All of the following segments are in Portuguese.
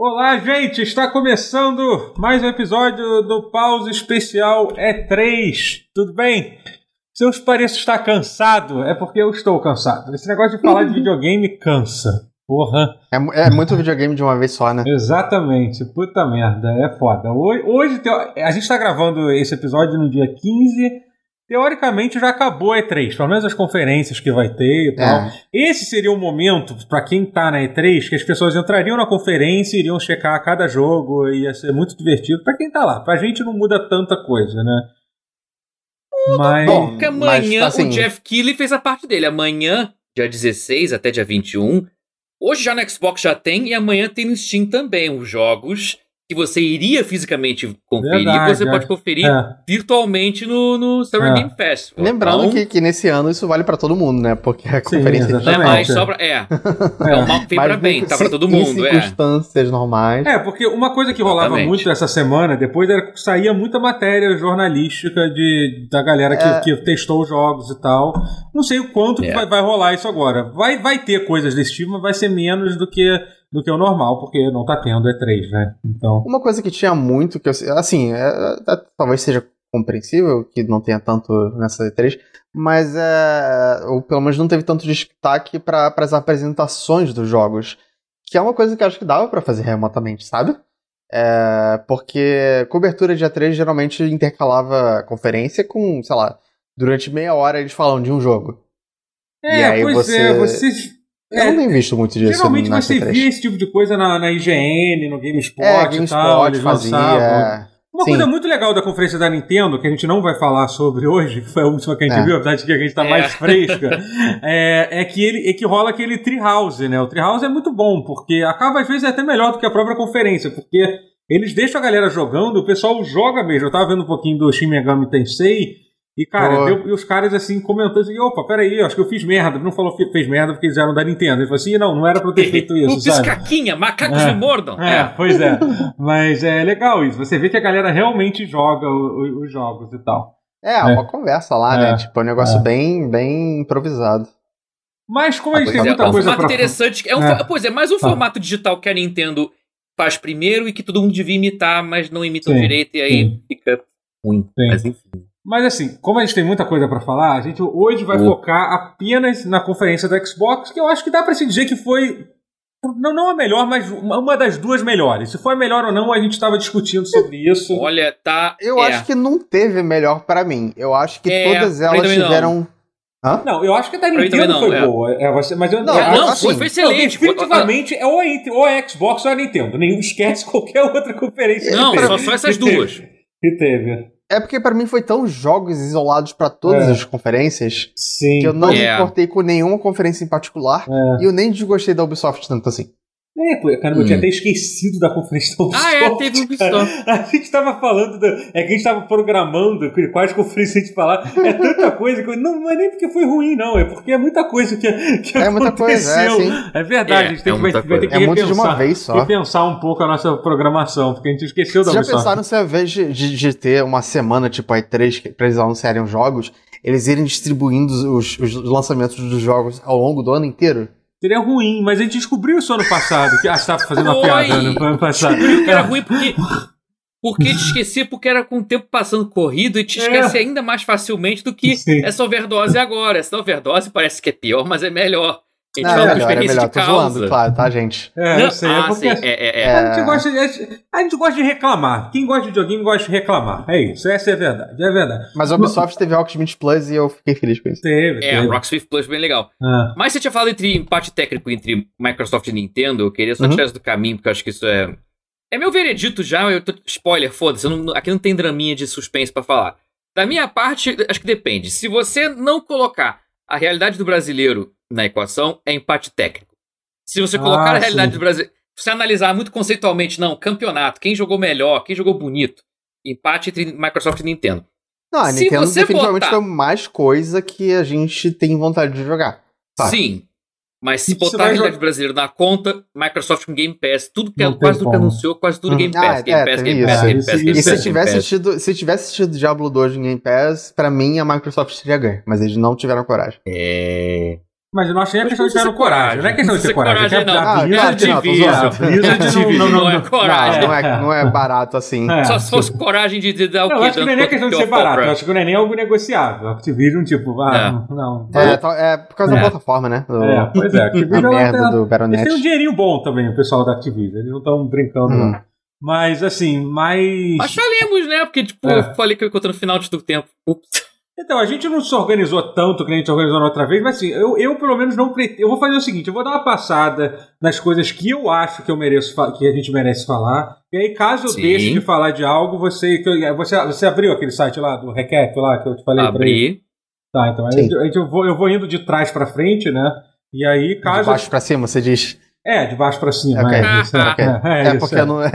Olá, gente! Está começando mais um episódio do Pause Especial E3. Tudo bem? Se eu pareço estar cansado, é porque eu estou cansado. Esse negócio de falar de videogame cansa. Porra. É, é, muito videogame de uma vez só, né? Exatamente. Puta merda, é foda. Hoje, hoje a gente está gravando esse episódio no dia 15 teoricamente já acabou a E3, pelo menos as conferências que vai ter e tal. É. Esse seria o momento, para quem tá na E3, que as pessoas entrariam na conferência, iriam checar cada jogo, ia ser muito divertido para quem tá lá. Pra gente não muda tanta coisa, né? Mas... Bom, porque amanhã mas, assim... o Jeff Keighley fez a parte dele. Amanhã, dia 16 até dia 21. Hoje já no Xbox já tem e amanhã tem no Steam também os jogos que você iria fisicamente conferir, Verdade, você é. pode conferir é. virtualmente no, no Summer é. Game Fest. Lembrando então, que, que nesse ano isso vale para todo mundo, né? Porque a Sim, conferência não é mais só pra, é. é. um mal que vem pra bem, tá pra todo mundo, em é. circunstâncias normais. É, porque uma coisa que rolava Exatamente. muito essa semana, depois era que saía muita matéria jornalística de, da galera que, é. que testou os jogos e tal. Não sei o quanto que vai, vai rolar isso agora. Vai, vai ter coisas desse tipo, mas vai ser menos do que do que o normal, porque não tá tendo E3, né? Então. Uma coisa que tinha muito, que eu, assim, é, é, talvez seja compreensível que não tenha tanto nessa E3, mas é, ou pelo menos não teve tanto destaque para as apresentações dos jogos, que é uma coisa que eu acho que dava para fazer remotamente, sabe? É, porque cobertura de E3 geralmente intercalava conferência com, sei lá, durante meia hora eles falam de um jogo. É, e aí pois você... é, vocês eu é, não tenho visto muito disso. Geralmente você via esse tipo de coisa na, na IGN, no GameSpot é, GameSpot e tal. Eles fazia, é. Uma Sim. coisa muito legal da conferência da Nintendo, que a gente não vai falar sobre hoje, que foi a última que a gente é. viu, apesar de que a gente tá é. mais fresca, é, é, que ele, é que rola aquele Treehouse, né? O Treehouse é muito bom, porque acaba às vezes até melhor do que a própria conferência, porque eles deixam a galera jogando, o pessoal joga mesmo. Eu tava vendo um pouquinho do Shin Megami Tensei, e, cara, deu, e os caras assim comentando assim: opa, peraí, acho que eu fiz merda. Não falou que fez merda porque eles eram da Nintendo. Ele falou assim: não, não era pra eu ter feito isso. Não caquinha, macacos é, me mordam. É, é, pois é. Mas é legal isso. Você vê que a galera realmente joga os, os jogos e tal. É, é, uma conversa lá, né? É, tipo, é um negócio bem, bem improvisado. Mas como a gente tem muita é, um coisa formato pra... interessante. É um, é. Pois é, mais um formato digital que a Nintendo faz primeiro e que todo mundo devia imitar, mas não imitam direito e aí sim. fica ruim. Sim. Mas enfim. Mas assim, como a gente tem muita coisa para falar, a gente hoje vai focar apenas na conferência do Xbox, que eu acho que dá para se dizer que foi não, não a melhor, mas uma das duas melhores. Se foi a melhor ou não, a gente estava discutindo sobre isso. Olha, tá. Eu é. acho que não teve melhor para mim. Eu acho que é, todas elas tiveram. Hã? Não, eu acho que a da Nintendo não, foi é. boa. É, mas eu, não, é, não assim, foi, excelente. Não, definitivamente é ou a, ou a Xbox ou a Nintendo. Nenhum esquece qualquer outra conferência. Não, só, só essas duas. Que teve. É porque para mim foi tão jogos isolados para todas é. as conferências Sim, que eu não é. me importei com nenhuma conferência em particular é. e eu nem desgostei da Ubisoft tanto assim. É, pô, cara, hum. eu tinha hum. até esquecido da conferência da Ubisoft. Ah, é, teve Ubisoft. A gente tava falando, da, é que a gente tava programando quais conferências a gente falar. É tanta coisa que. Não, não é nem porque foi ruim, não, é porque é muita coisa que, que é aconteceu. Muita coisa, é, sim. é verdade, a gente tem é que, vai, vai, ter que é repensar, de uma vez só. repensar um pouco a nossa programação, porque a gente esqueceu da Vocês Ubisoft. já pensaram se ao invés de, de, de, ter uma semana tipo a E3 pra eles anunciarem os jogos, eles irem distribuindo os, os lançamentos dos jogos ao longo do ano inteiro? Seria ruim, mas a gente descobriu isso ano passado. Que, ah, você tava fazendo uma piada no ano passado. Descobriu que era ruim porque. Porque te esquecia porque era com o tempo passando corrido e te esquece é. ainda mais facilmente do que Sim. essa overdose agora. Essa overdose parece que é pior, mas é melhor. A gente não, fala é melhor, é melhor. Tô zoando, claro, tá, gente? É, eu sei. É ah, é porque, é, é, é. A, gente gosta de, a gente gosta de reclamar. Quem gosta de videogame gosta de reclamar. É isso, essa é a verdade. É verdade. Mas a Ubisoft teve Rocksmith Plus e eu fiquei feliz com isso. Teve. É, o Rocksmith Plus bem legal. Ah. Mas você tinha falado entre empate técnico entre Microsoft e Nintendo. Eu queria só uhum. tirar isso do caminho, porque eu acho que isso é. É meu veredito já. Eu tô... Spoiler, foda-se. Aqui não tem draminha de suspense para falar. Da minha parte, acho que depende. Se você não colocar a realidade do brasileiro na equação, é empate técnico. Se você colocar ah, a realidade sim. do Brasil, se você analisar muito conceitualmente, não, campeonato, quem jogou melhor, quem jogou bonito, empate entre Microsoft e Nintendo. Não, a se Nintendo definitivamente botar... foi mais coisa que a gente tem vontade de jogar. Tá. Sim, mas se botar a realidade jogar... brasileira na conta, Microsoft com Game Pass, tudo que, quase tudo que anunciou, quase tudo Game Pass, ah, Game, é, Pass Game, Pass Game Pass, Game Pass, E se tivesse assistido, se tivesse assistido Diablo 2 em Game Pass, pra mim a Microsoft teria ganho, mas eles não tiveram coragem. É. Mas eu não achei a questão de ter coragem. Não é questão de ter coragem. coragem não. A Blizzard não, não, não, é coragem. Não, é, não é barato assim. É. Só se fosse coragem de, de dar o quê? Eu acho que não é nem questão de ser barato. Eu acho que não é nem algo negociável. Activision, tipo, ah, não. É, é por causa da plataforma, né? É, pois é. Activision a merda do Baronet. Eles têm um dinheirinho bom também, o pessoal da Activision. Eles não estão brincando, hum. não. Mas, assim, mais. Mas falemos, né? Porque, tipo, eu falei que eu encontrei no final de tudo tempo. Ups. Então, a gente não se organizou tanto que a gente organizou na outra vez, mas assim, eu, eu pelo menos não pretendo. Eu vou fazer o seguinte: eu vou dar uma passada nas coisas que eu acho que eu mereço que a gente merece falar. E aí, caso eu Sim. deixe de falar de algo, você, você, você abriu aquele site lá do Recap lá que eu te falei Abri. Tá, então a gente, a gente, eu, vou, eu vou indo de trás para frente, né? E aí, caso. De baixo para cima, você diz. É, de baixo para cima. Okay. É, isso, okay. é, é, é, porque é. não é.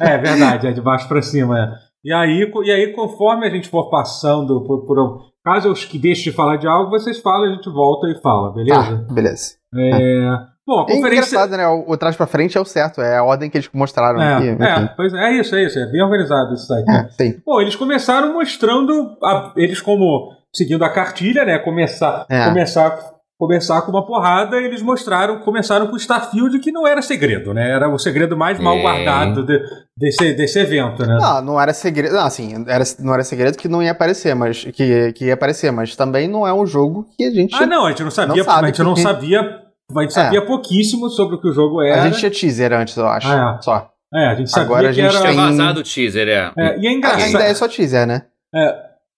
é verdade, é de baixo para cima. É. E aí, e aí, conforme a gente for passando por, por Caso eu deixe de falar de algo, vocês falam, a gente volta e fala, beleza? Tá, beleza. É... Bom, a conferência... É engraçado, né? O, o trás pra frente é o certo, é a ordem que eles mostraram é, aqui. É, pois é, é isso, é isso. É bem organizado esse site. Né? sim. Bom, eles começaram mostrando, a, eles como, seguindo a cartilha, né? Começar, é. começar começar com uma porrada, eles mostraram, começaram com Starfield, que não era segredo, né? Era o segredo mais mal guardado de, desse, desse evento, né? Não, não era segredo. Não, assim, era, não era segredo que não ia aparecer, mas que, que ia aparecer, mas também não é um jogo que a gente. Ah, não, a gente não sabia, não a gente que... não sabia. A gente sabia é. pouquíssimo sobre o que o jogo era. A gente tinha teaser antes, eu acho. Ah, é. Só. É, a gente sabia Agora a gente que era... Tem vazado o teaser, é. é e é engraçado. Ainda é só teaser, né? É,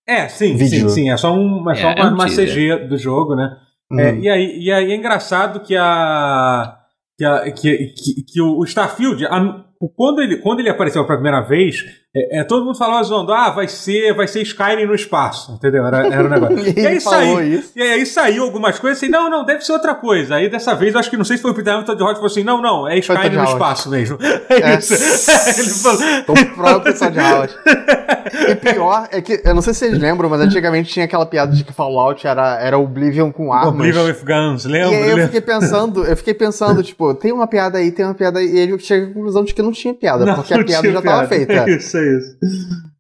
é sim, Vídeo. sim, sim. É só, um, é só é, uma, uma CG do jogo, né? Uhum. É, e, aí, e aí é engraçado que a. que, a, que, que, que o Starfield, a, quando, ele, quando ele apareceu pela primeira vez, é, é, todo mundo falava zoando, ah, vai ser, vai ser Skyrim no espaço, entendeu? Era, era um negócio. e, e, aí saiu, e aí saiu algumas coisas assim, não, não, deve ser outra coisa. Aí dessa vez, acho que não sei se foi o Peter Hamilton de Hot, falou assim, não, não, é Skyrim no espaço mesmo. É, é isso. ele falou... O próprio Todd Howard. E pior é que, eu não sei se vocês lembram, mas antigamente tinha aquela piada de que Fallout era, era Oblivion com armas. Oblivion with guns, lembra? E aí eu fiquei pensando, eu fiquei pensando, tipo, tem uma piada aí, tem uma piada aí, e ele chega à conclusão de que não tinha piada, não, porque a piada já estava feita. É isso, é isso.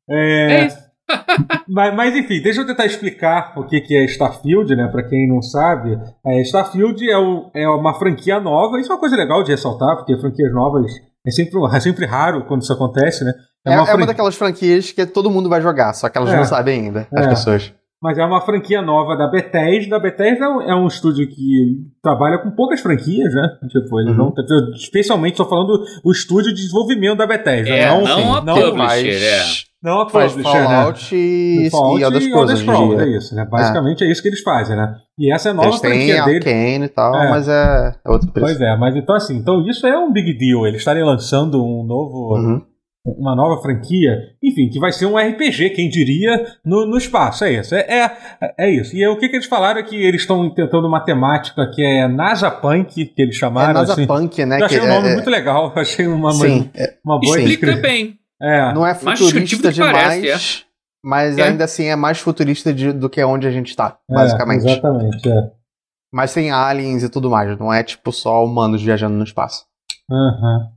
É, é isso. mas, mas, enfim, deixa eu tentar explicar o que, que é Starfield, né? Para quem não sabe, é, Starfield é, o, é uma franquia nova. Isso é uma coisa legal de ressaltar, porque franquias novas é sempre, é sempre raro quando isso acontece, né? É, é uma, é uma daquelas franquias que todo mundo vai jogar, só que elas é. não sabem ainda, as é. pessoas. Mas é uma franquia nova da Bethesda. A Bethesda é um estúdio que trabalha com poucas franquias, né? Tipo, ele uhum. não, especialmente estou falando o estúdio de desenvolvimento da Bethesda. É, não, não a não publisher, é. Não a publisher, Fallout né? e, Fallout e Elder Scrolls. Scrolls é isso, né? Basicamente é. é. isso que eles fazem, né? E essa é a nova eles franquia dele. Arcane e tal, é. mas é, é outro preço. Pois é, mas então assim, então isso é um big deal. Eles estarem lançando um novo... Uhum uma nova franquia, enfim, que vai ser um RPG, quem diria, no, no espaço. É isso. É, é, é isso. E o que, que eles falaram é que eles estão tentando uma temática que é NASA Punk, que eles chamaram. É NASA assim. Punk, né? Eu achei um nome é, muito legal. achei uma, sim, uma, uma boa Explica bem. É. Não é futurista demais. Parece, é. Mas é. ainda assim é mais futurista de, do que onde a gente está, é, basicamente. exatamente, é. Mas tem aliens e tudo mais, não é tipo só humanos viajando no espaço. Aham. Uhum.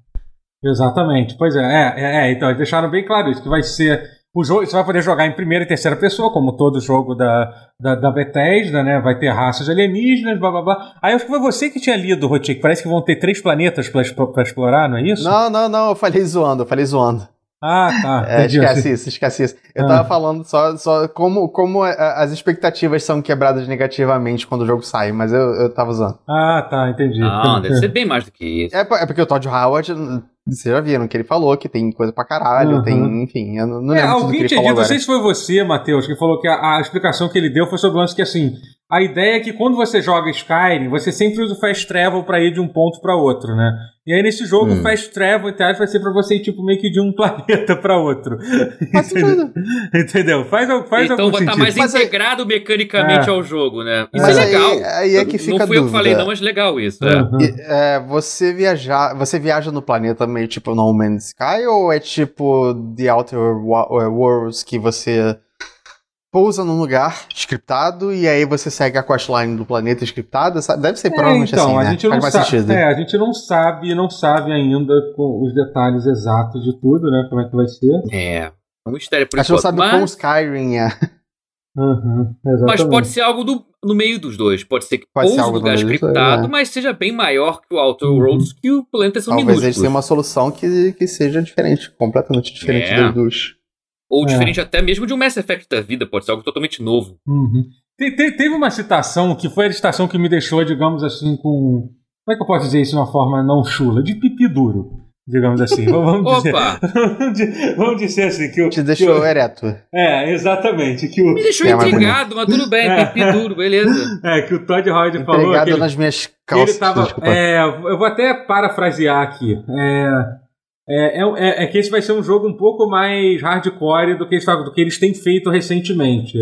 Exatamente, pois é, é, é, é, então eles deixaram bem claro isso, que vai ser o jogo, você vai poder jogar em primeira e terceira pessoa, como todo jogo da, da, da Bethesda, né? Vai ter raças alienígenas, blá blá blá. Aí acho que foi você que tinha lido, Rotik, parece que vão ter três planetas para explorar, não é isso? Não, não, não, eu falei zoando, eu falei zoando. Ah, tá. É, esquece isso, esquece isso. Eu ah. tava falando só, só como, como as expectativas são quebradas negativamente quando o jogo sai, mas eu, eu tava usando. Ah, tá, entendi. Não, deve ser bem mais do que isso. É, é porque o Todd Howard vocês já viram que ele falou que tem coisa pra caralho, uhum. tem, enfim, eu não é, lembro alguém tinha dito, não sei se foi você, Matheus, que falou que a, a, explicação que ele deu foi sobre o lance que, assim, a ideia é que quando você joga Skyrim, você sempre usa o Fast Travel pra ir de um ponto pra outro, né? E aí nesse jogo, hum. o Fast Travel, entre vai ser pra você ir, tipo, meio que de um planeta pra outro. Entendeu? Entendeu? Faz, faz então vai estar tá mais mas integrado aí... mecanicamente é. ao jogo, né? Isso mas é legal. Aí, aí é que fica Não fui eu que falei não, mas legal isso. Uhum. É. é. você, viajar, você viaja no planeta meio tipo No Man's Sky ou é tipo The Outer Worlds que você pousa num lugar scriptado e aí você segue a questline do planeta scriptada? Deve ser é, provavelmente então, assim, a né? gente não sabe, É, a gente não sabe, não sabe ainda com os detalhes exatos de tudo, né? Como é que vai ser. É, é um mistério por isso. A gente não sabe mas... como Skyrim é. Uhum, mas pode ser algo do no meio dos dois. Pode ser que Pode ouse lugar scriptado, é. mas seja bem maior que o Outer uhum. Worlds, que o planeta são Talvez eles tenham uma solução que, que seja diferente, completamente diferente é. dos dois. Ou é. diferente até mesmo de um Mass Effect da vida, pode ser algo totalmente novo. Uhum. Te, te, teve uma citação que foi a citação que me deixou, digamos assim, com. Como é que eu posso dizer isso de uma forma não chula? De pipi duro digamos assim. Vamos dizer, vamos dizer assim que o te deixou que ereto. É, exatamente, que o me deixou é intrigado, mas tudo bem, é. pipi duro, beleza. É que o Todd Howard falou intrigado nas minhas calças. Ele tava, é, eu vou até parafrasear aqui. É, é, é, é, que esse vai ser um jogo um pouco mais hardcore do que eles, do que eles têm feito recentemente.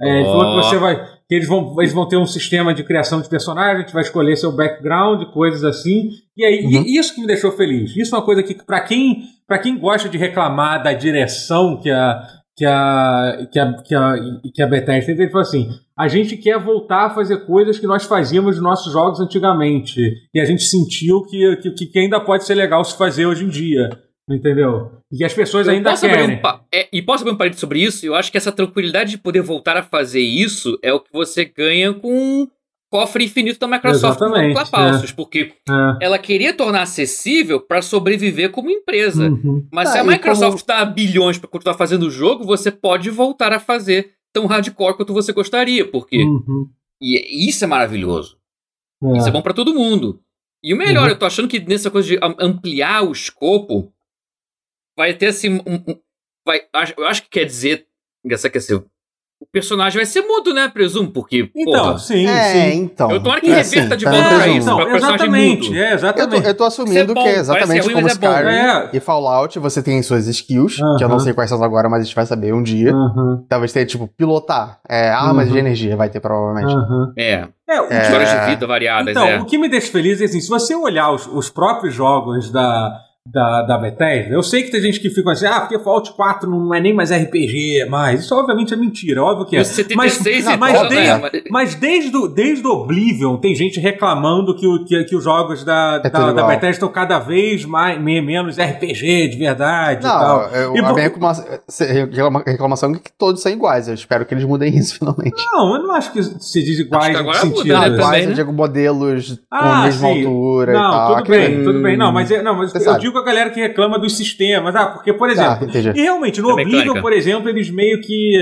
É, ele falou que você vai. Que eles vão, eles vão ter um sistema de criação de personagens, a gente vai escolher seu background, coisas assim. E aí, uhum. e isso que me deixou feliz. Isso é uma coisa que, para quem, quem gosta de reclamar da direção que a, que a, que a, que a, que a Bethesda ele falou assim: a gente quer voltar a fazer coisas que nós fazíamos nos nossos jogos antigamente. E a gente sentiu que, que, que ainda pode ser legal se fazer hoje em dia. Entendeu? E as pessoas eu ainda querem. Um é, e posso abrir um parede sobre isso? Eu acho que essa tranquilidade de poder voltar a fazer isso é o que você ganha com cofre infinito da Microsoft com Clapalcios, é. porque é. ela queria tornar acessível para sobreviver como empresa. Uhum. Mas ah, se a Microsoft está como... a bilhões para continuar fazendo o jogo, você pode voltar a fazer tão hardcore quanto você gostaria, porque uhum. e isso é maravilhoso. É. Isso é bom para todo mundo. E o melhor, uhum. eu tô achando que nessa coisa de ampliar o escopo, vai ter assim. Um, um, vai, eu acho que quer dizer. Essa quer ser o personagem vai ser mudo, né? Presumo, porque. Então, porra, sim, é, sim. Então. Eu tô hora que é, reverta de volta pra isso. Não, exatamente, mudo. é, exatamente. Eu tô, eu tô assumindo é que é exatamente ruim, como é Skyrim é e Fallout, você tem suas skills, uh -huh. que eu não sei quais são agora, mas a gente vai saber um dia. Uh -huh. Talvez tenha, tipo, pilotar é, armas uh -huh. de energia, vai ter provavelmente. É. É, histórias de vida variadas. Então, o que me deixa feliz é assim, se você olhar os, os próprios jogos da da, da Bethesda. Eu sei que tem gente que fica assim, ah, porque Fallout 4 não é nem mais RPG mais. Isso obviamente é mentira, óbvio que é. Mas, não, mas, desde, né? mas desde, o, desde o Oblivion tem gente reclamando que, o, que, que os jogos da, é da, da, Bethesda estão cada vez mais, menos RPG de verdade não, e tal. Eu, e a minha reclamação, reclamação é que todos são iguais. Eu espero que eles mudem isso finalmente. Não, eu não acho que se diz iguais agora sentido. Muda, né, iguais, eu digo modelos ah, com a mesma sim. altura não, e tal. Tudo bem, tudo bem. Não, mas, é, não, mas eu digo digo a galera que reclama dos sistemas. Ah, porque, por tá, exemplo, ah, e realmente, no Oblivion, por exemplo, eles meio que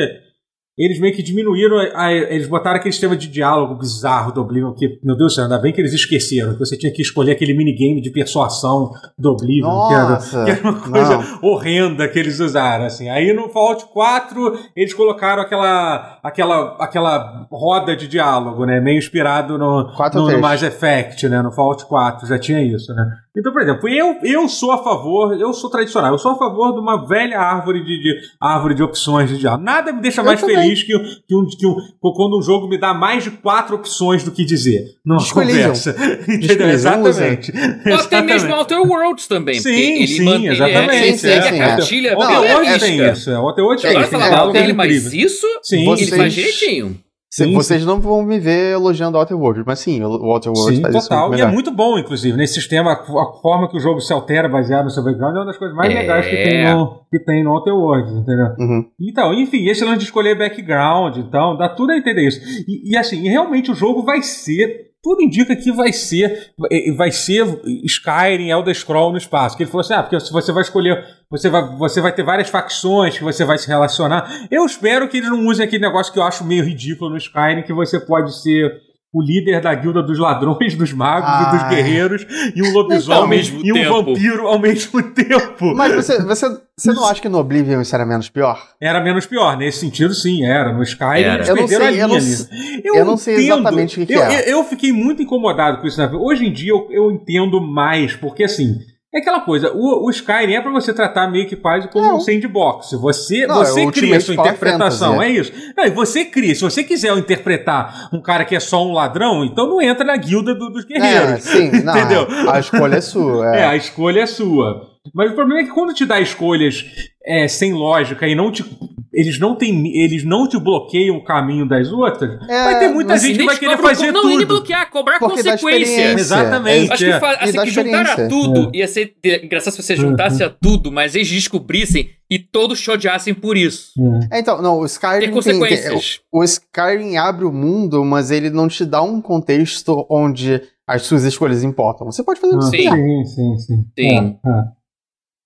eles meio que diminuíram, a, a, eles botaram aquele sistema de diálogo bizarro do Oblivion, que, meu Deus do céu, ainda bem que eles esqueceram, que você tinha que escolher aquele minigame de persuasão do Oblivion, Nossa, que, era, que era uma coisa não. horrenda que eles usaram, assim. Aí no Fallout 4, eles colocaram aquela, aquela, aquela roda de diálogo, né, meio inspirado no, no, no Mass Effect, né, no Fallout 4, já tinha isso, né. Então, por exemplo, eu, eu sou a favor, eu sou tradicional, eu sou a favor de uma velha árvore de, de árvore de opções de diálogo. Nada me deixa eu mais também. feliz que, que, um, que um, quando um jogo me dá mais de quatro opções do que dizer numa conversa. Entendeu? Exatamente. Ou até mesmo Outer Worlds também. Sim, sim, mantém, exatamente. Ele, segue é, a cartilha. Outer Worlds tem isso. Outer Worlds tem isso. Agora falar dele, mas isso sim, ele faz direitinho. Sim, vocês não vão me ver elogiando o Outer Worlds, mas sim, o Outer Worlds sim, faz total. isso E é muito bom, inclusive. Nesse sistema, a forma que o jogo se altera baseado no seu background é uma das coisas mais é... legais que tem no, que tem no Outer Worlds, entendeu? Uhum. Então, enfim, esse lance de escolher background, então, dá tudo a entender isso. E, e assim, realmente o jogo vai ser tudo indica que vai ser vai ser Skyrim, Elder Scroll no espaço. Que ele falou assim: ah, porque você vai escolher, você vai, você vai ter várias facções que você vai se relacionar. Eu espero que eles não usem aquele negócio que eu acho meio ridículo no Skyrim, que você pode ser o líder da guilda dos ladrões, dos magos Ai. e dos guerreiros, e um lobisomem então, e um tempo. vampiro ao mesmo tempo. Mas você, você, você não acha que no Oblivion isso era menos pior? Era menos pior, nesse sentido sim, era. No Skyrim era. eles eu perderam sei, a linha eu, eu, não sei exatamente o que, eu, é. Eu, fiquei muito incomodado com isso. Né? Hoje em dia eu, eu entendo mais, porque assim é aquela coisa, o, o Skyrim é para você tratar meio que quase como não. um sandbox. Você, não, você é cria a sua interpretação, Fantasy, é. é isso. Não, e você cria, se você quiser interpretar um cara que é só um ladrão, então não entra na guilda do, dos guerreiros. É, sim, entendeu? Não, a escolha é sua. É. é, a escolha é sua. Mas o problema é que quando te dá escolhas é, sem lógica e não te eles não têm, eles não te bloqueiam o caminho das outras, é, vai ter muita gente que vai querer fazer não, tudo. Não, bloquear, cobrar Porque consequência. Exatamente. Acho que, é. acho que juntar a tudo, é. ia ser engraçado se você juntasse uhum. a tudo, mas eles descobrissem e todos te odiassem por isso. É, então, não, o Skyrim tem consequências. Tem, o, o Skyrim abre o mundo, mas ele não te dá um contexto onde as suas escolhas importam. Você pode fazer o que você quiser. Sim, sim, sim. sim. É, é.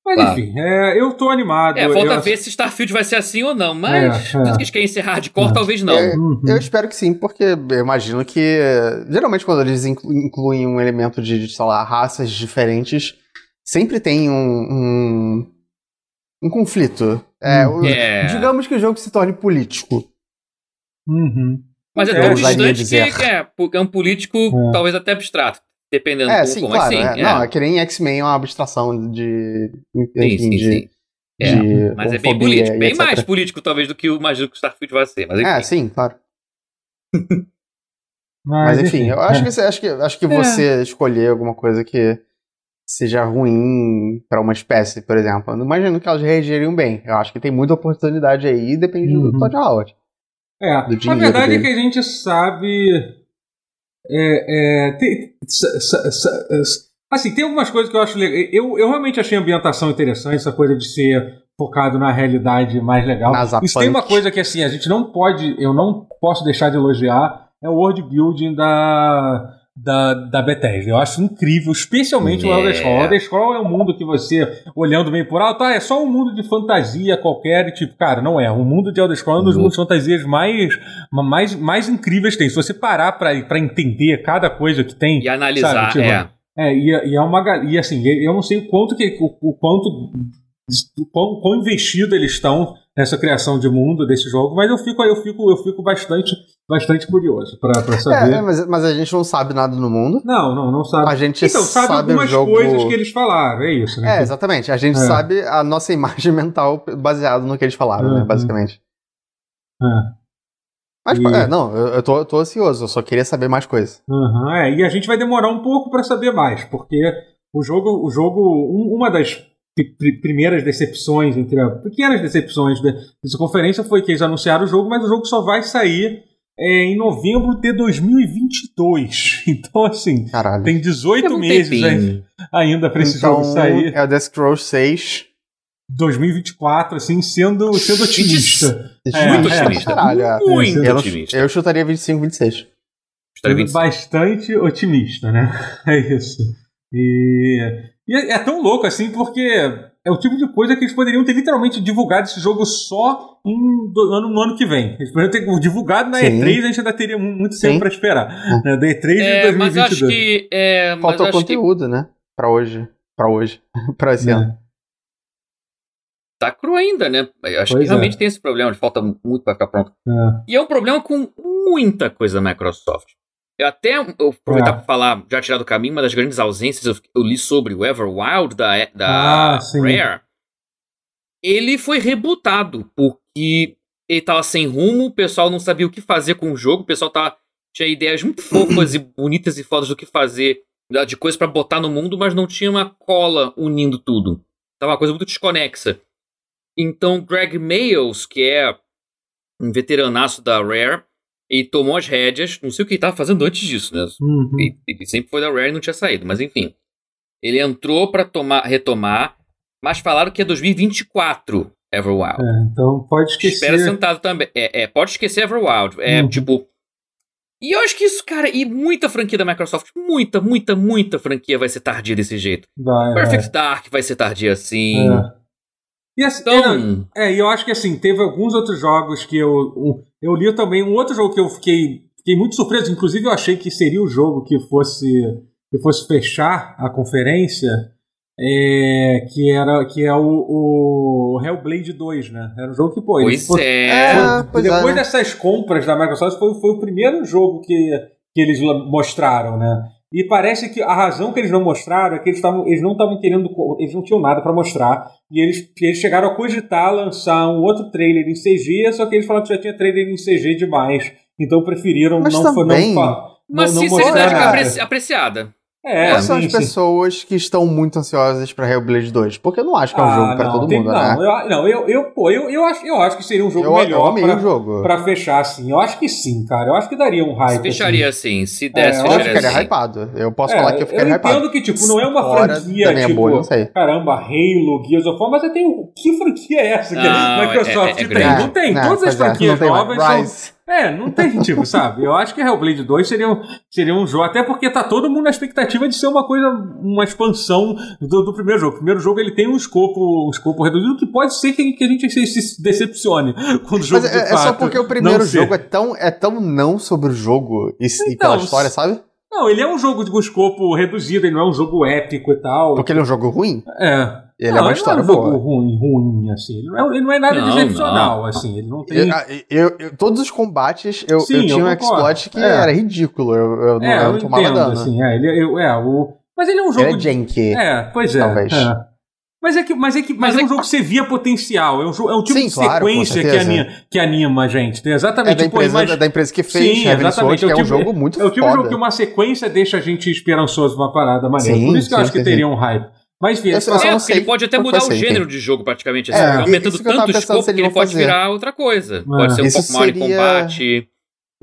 Mas claro. enfim, é, eu tô animado. É, falta eu ver se Starfield vai ser assim ou não, mas é, é. que eles querem ser hardcore, é. talvez não. É, uhum. Eu espero que sim, porque eu imagino que geralmente quando eles incluem um elemento de, sei lá, raças diferentes, sempre tem um, um, um conflito. É, o, é. digamos que o jogo se torne político. Uhum. Mas é tão distante que é, é um político talvez até abstrato. Dependendo é, do sim, claro, sim, é. Não, é que nem X-Men é uma abstração de. Enfim, sim, sim, de, sim. É, de mas é bem político, bem mais político talvez do que o imagino que o Starfield vai ser. Mas enfim. É, sim, claro. mas, mas, enfim, eu acho que, acho que, acho que é. você escolher alguma coisa que seja ruim para uma espécie, por exemplo. Eu não imagino que elas reagiriam bem. Eu acho que tem muita oportunidade aí, depende uhum. do Todd Howard. É, a verdade dele. é que a gente sabe é, é, tem, assim, tem algumas coisas que eu acho legal. Eu, eu realmente achei a ambientação interessante, essa coisa de ser focado na realidade mais legal. Isso tem uma coisa que assim, a gente não pode, eu não posso deixar de elogiar, é o world building da da, da Bethesda. Eu acho incrível, especialmente yeah. o Elder Scrolls. O Elder Scrolls é um mundo que você, olhando bem por alto, ah, é só um mundo de fantasia qualquer, e tipo, cara, não é. O mundo de Elder Scrolls é um dos uhum. mundos de fantasias mais, mais, mais incríveis que tem. Se você parar pra, pra entender cada coisa que tem... E analisar, sabe, tipo, é. É, e, e é uma... E assim, eu não sei o quanto que... O, o quanto... O quão, quão investido eles estão nessa criação de mundo desse jogo, mas eu fico eu fico eu fico bastante bastante curioso para saber. É, mas, mas, a gente não sabe nada no mundo. Não, não, não sabe. A gente então, sabe, sabe algumas jogo... coisas que eles falaram, é isso, né? É, exatamente. A gente é. sabe a nossa imagem mental baseado no que eles falaram, uhum. né, basicamente. É. Mas, e... é, não, eu, eu, tô, eu tô ansioso, eu só queria saber mais coisas. Uhum, é, e a gente vai demorar um pouco para saber mais, porque o jogo, o jogo um, uma das primeiras decepções, entre as pequenas decepções dessa conferência foi que eles anunciaram o jogo, mas o jogo só vai sair é, em novembro de 2022. Então, assim, Caralho. tem 18 meses ainda, ainda para esse então, jogo sair. É o The Scrolls 6. 2024, assim, sendo, sendo otimista. É, muito é, otimista. Caralho, é. muito eu, otimista. Eu chutaria 25, 26. Chutaria Bastante otimista, né? É isso. E e é, é, tão louco assim, porque é o tipo de coisa que eles poderiam ter literalmente divulgado esse jogo só em, do, ano, no ano que vem. Eles poderiam ter divulgado na Sim. E3, a gente ainda teria muito tempo para esperar. Né? Da E3 é, de 2022. Mas acho que. É, Faltou conteúdo, que... né? Pra hoje. Pra hoje. pra esse é. ano. Tá cru ainda, né? Eu acho pois que realmente é. tem esse problema falta muito para ficar pronto. É. E é um problema com muita coisa da Microsoft. Eu até eu aproveitar é. para falar, já tirar do caminho, uma das grandes ausências, eu, eu li sobre o Everwild da, da ah, Rare. Ele foi rebutado, porque ele tava sem rumo, o pessoal não sabia o que fazer com o jogo, o pessoal tava, tinha ideias muito fofas e bonitas e fodas do que fazer, de coisas para botar no mundo, mas não tinha uma cola unindo tudo. Tava uma coisa muito desconexa. Então, Greg Mayles, que é um veteranaço da Rare, e tomou as rédeas. Não sei o que ele estava fazendo antes disso, né? Uhum. Ele, ele, sempre foi da Rare e não tinha saído, mas enfim. Ele entrou para tomar, retomar, mas falaram que é 2024 Everwild. É, então pode esquecer. Espera sentado também. É, é pode esquecer Everwild. É uhum. tipo. E eu acho que isso, cara, e muita franquia da Microsoft, muita, muita, muita franquia vai ser tardia desse jeito. Vai, Perfect Dark vai ser tardia assim. É. E assim, então... é, eu acho que assim, teve alguns outros jogos que eu. Um, eu li também um outro jogo que eu fiquei, fiquei muito surpreso. Inclusive, eu achei que seria o jogo que fosse, que fosse fechar a conferência. É, que era que é o, o, Hellblade 2, né? Era um jogo que, pô, pois foi, é. é foi, depois é, dessas compras da Microsoft, foi, foi o primeiro jogo que, que eles mostraram, né? E parece que a razão que eles não mostraram é que eles, tavam, eles não estavam querendo. Eles não tinham nada para mostrar. E eles, eles chegaram a cogitar lançar um outro trailer em CG, só que eles falaram que já tinha trailer em CG demais. Então preferiram Mas não, também... não, não Uma sinceridade apreciada. É, Quais são as pessoas sim. que estão muito ansiosas pra Hellblade 2? Porque eu não acho que é um ah, jogo pra não, todo tem, mundo, não, né? Eu, não, eu, eu, pô, eu, eu, acho, eu acho que seria um jogo eu, melhor eu pra, jogo. pra fechar assim. Eu acho que sim, cara. Eu acho que daria um hype. Fecharia assim. Se desse, é, fecharia Eu ficaria assim. hypado. Eu posso é, falar que eu ficaria hypado. Eu entendo que, tipo, não é uma franquia, tipo, bolha, caramba, Halo, Gears of War, mas eu tenho... Que franquia é essa que a Microsoft é, é, tem? Não tem. Todas as franquias novas são... É, não tem tipo, sabe? Eu acho que Hellblade 2 seria um, seria um jogo, até porque tá todo mundo na expectativa de ser uma coisa, uma expansão do, do primeiro jogo. O primeiro jogo ele tem um escopo, um escopo reduzido que pode ser que, que a gente se, se decepcione quando o jogo Mas é, é só porque o primeiro jogo é tão, é tão não sobre o jogo e, então, e pela história, sabe? Não, ele é um jogo de um escopo reduzido, ele não é um jogo épico e tal. Porque ele é um jogo ruim? É. Ele não, é uma história não é um boa. ruim, ruim, assim. Ele não é, ele não é nada não, excepcional, não. assim. Ele não tem. Eu, eu, eu, todos os combates, eu, Sim, eu tinha um exploit que é. era ridículo. Eu, eu não, é, eu não tomava entendo, dano. Assim, é, ele, eu, é, o... Mas ele é um jogo. Ele é janky. É, pois é. Talvez. É. Mas é que, mas é que, mas, mas é, é um jogo que você via potencial. É um, jogo, é um tipo Sim, de claro, sequência que anima, que anima a gente. Exatamente. É da, tipo, empresa, imag... da empresa que fez Sim, exatamente. Sword, é, é um tipo, jogo muito É o tipo de jogo que uma sequência deixa a gente esperançoso uma parada maneira. Sim, Por isso que sim, eu acho que teria um hype. Mas enfim, eu, eu é, porque ele pode até mudar o gênero de jogo praticamente. Assim, é, aumentando tanto o escopo que ele pode fazer. virar outra coisa. É. Pode ser um pouco maior em combate.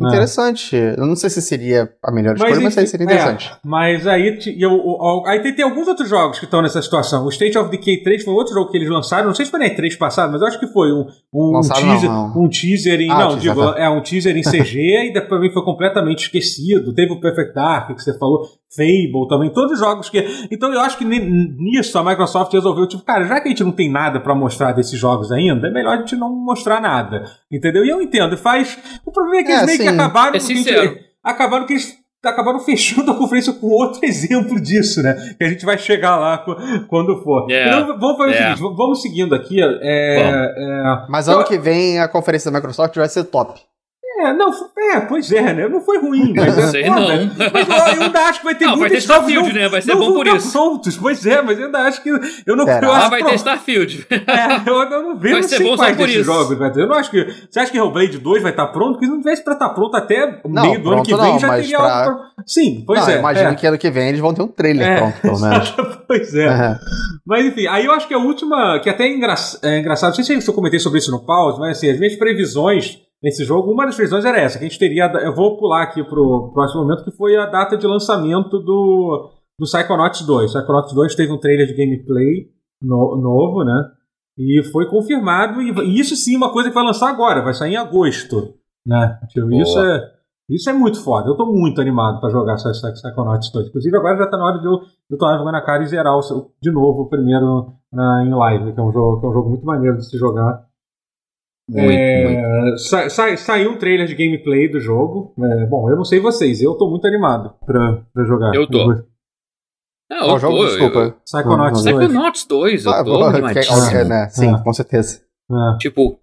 Interessante. Eu não sei se seria a melhor escolha, mas, mas seria interessante. É, mas aí, eu, aí tem, tem, alguns outros jogos que estão nessa situação. O State of Decay 3 foi outro jogo que eles lançaram. Não sei se foi na E3 passado, mas eu acho que foi um, um, teaser, não, não. um teaser em. Ah, não, digo, é um teaser em CG e depois foi completamente esquecido. Teve o Perfect Dark que você falou. Fable também, todos os jogos que. Então eu acho que nisso a Microsoft resolveu, tipo, cara, já que a gente não tem nada para mostrar desses jogos ainda, é melhor a gente não mostrar nada. Entendeu? E eu entendo, faz. O problema é que é, eles meio sim. que acabaram. É acabaram que eles acabaram fechando a conferência com outro exemplo disso, né? Que a gente vai chegar lá quando for. Yeah. Então, vamos fazer yeah. o seguinte, vamos seguindo aqui. É, é, Mas ano que vem a conferência da Microsoft vai ser top. É, não, é, pois é, né? Não foi ruim, mas não é sei, foda. Não. Mas eu ainda acho que vai ter não, vai ter Starfield, né? Vai ser bom por isso. prontos, pois é, mas eu ainda acho que eu não eu Ah, vai ter Starfield. É, eu, eu não vejo vai ser bom só por isso. jogos, ter. Eu não acho que você acha que Hellblade 2 vai estar pronto? Porque se não tivesse para estar pronto até o meio do ano que vem, não, já teria pra... algo pra... Sim, pois não, é. Imagino é. que ano que vem eles vão ter um trailer é. pronto, pelo menos. pois é. Mas enfim, aí eu acho que a última, que até é, engra... é engraçado, não sei se eu comentei sobre isso no pause, mas assim, as minhas previsões nesse jogo, uma das previsões era essa, que a gente teria. Eu vou pular aqui pro próximo momento, que foi a data de lançamento do, do Psychonauts 2. Psychonauts 2 teve um trailer de gameplay no, novo, né? E foi confirmado, e, isso sim é uma coisa que vai lançar agora, vai sair em agosto. Né? Tipo, isso, é, isso é muito foda. Eu tô muito animado para jogar Psychonauts 2. Inclusive, agora já tá na hora de eu, de eu tomar vergonha na cara e zerar o, de novo o primeiro na, em live, que é, um jogo, que é um jogo muito maneiro de se jogar. Muito, é, muito. Sa, sa, saiu um trailer de gameplay do jogo. É, bom, eu não sei vocês, eu tô muito animado pra, pra jogar. Eu tô. Não, eu jogo, tô, desculpa. Eu... Psychonauts 2. Psychonauts 2, eu ah, tô animadíssimo. É, né? Sim, é. com certeza. É. Tipo,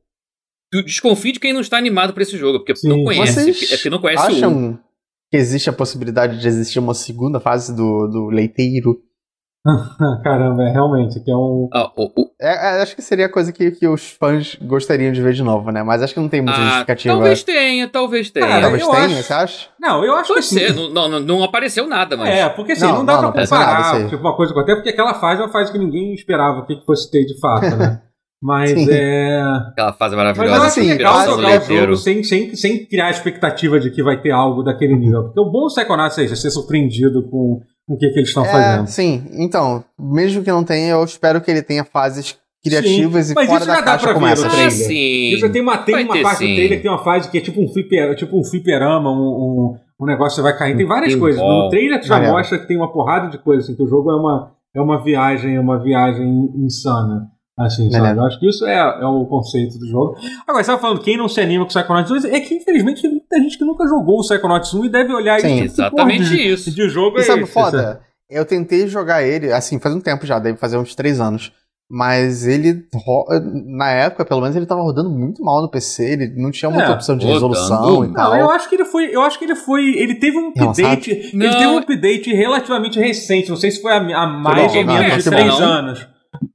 tu desconfie de quem não está animado pra esse jogo, porque Sim. não conhece, Vocês é porque não conhece acham o 1. que existe a possibilidade de existir uma segunda fase do, do leiteiro Caramba, é realmente, que é um. Ah, o, o... É, é, acho que seria a coisa que, que os fãs gostariam de ver de novo, né? Mas acho que não tem muita ah, justificativa. Talvez tenha, talvez tenha. Ah, talvez tenha, acho... você acha? Não, eu acho Pode que ser. Não, não, não, apareceu nada, mas. É, porque assim, não, não dá não, pra comparar tipo, uma coisa com outra, porque aquela fase é uma fase que ninguém esperava que fosse ter de fato, né? Mas Sim. é. Aquela fase maravilhosa. Mas eu acho legal jogar o jogo sem, sem, sem criar a expectativa de que vai ter algo daquele nível. Porque o bom do Psychonauts é isso, é ser surpreendido com o que, que eles estão é, fazendo. Sim, então, mesmo que não tenha, eu espero que ele tenha fases criativas sim, e fora da caixa como essa. Ah, sim. Isso tem uma, tem uma parte sim. do trailer que tem uma fase que é tipo um, fliper, tipo um fliperama, um, um, um negócio que vai cair. Tem várias um coisas. Bom. No trailer já mostra que tem uma porrada de coisas, assim, que o jogo é uma, é uma viagem, é uma viagem insana. Assim, sabe? Eu acho que isso é, é o conceito do jogo. Agora, você estava falando quem não se anima com o Psychonauts 2, é que infelizmente tem muita gente que nunca jogou o Psychonauts 1 e deve olhar Sim, isso. Exatamente de, isso. De jogo e é sabe, esse, foda? Eu tentei jogar ele, assim, faz um tempo já, deve fazer uns 3 anos. Mas ele, na época, pelo menos, ele tava rodando muito mal no PC, ele não tinha muita é, opção de resolução e tal. Não, eu acho que ele foi, eu acho que ele foi, ele teve um update, ele teve um update relativamente recente, não sei se foi a, a mais ou menos de 3 anos.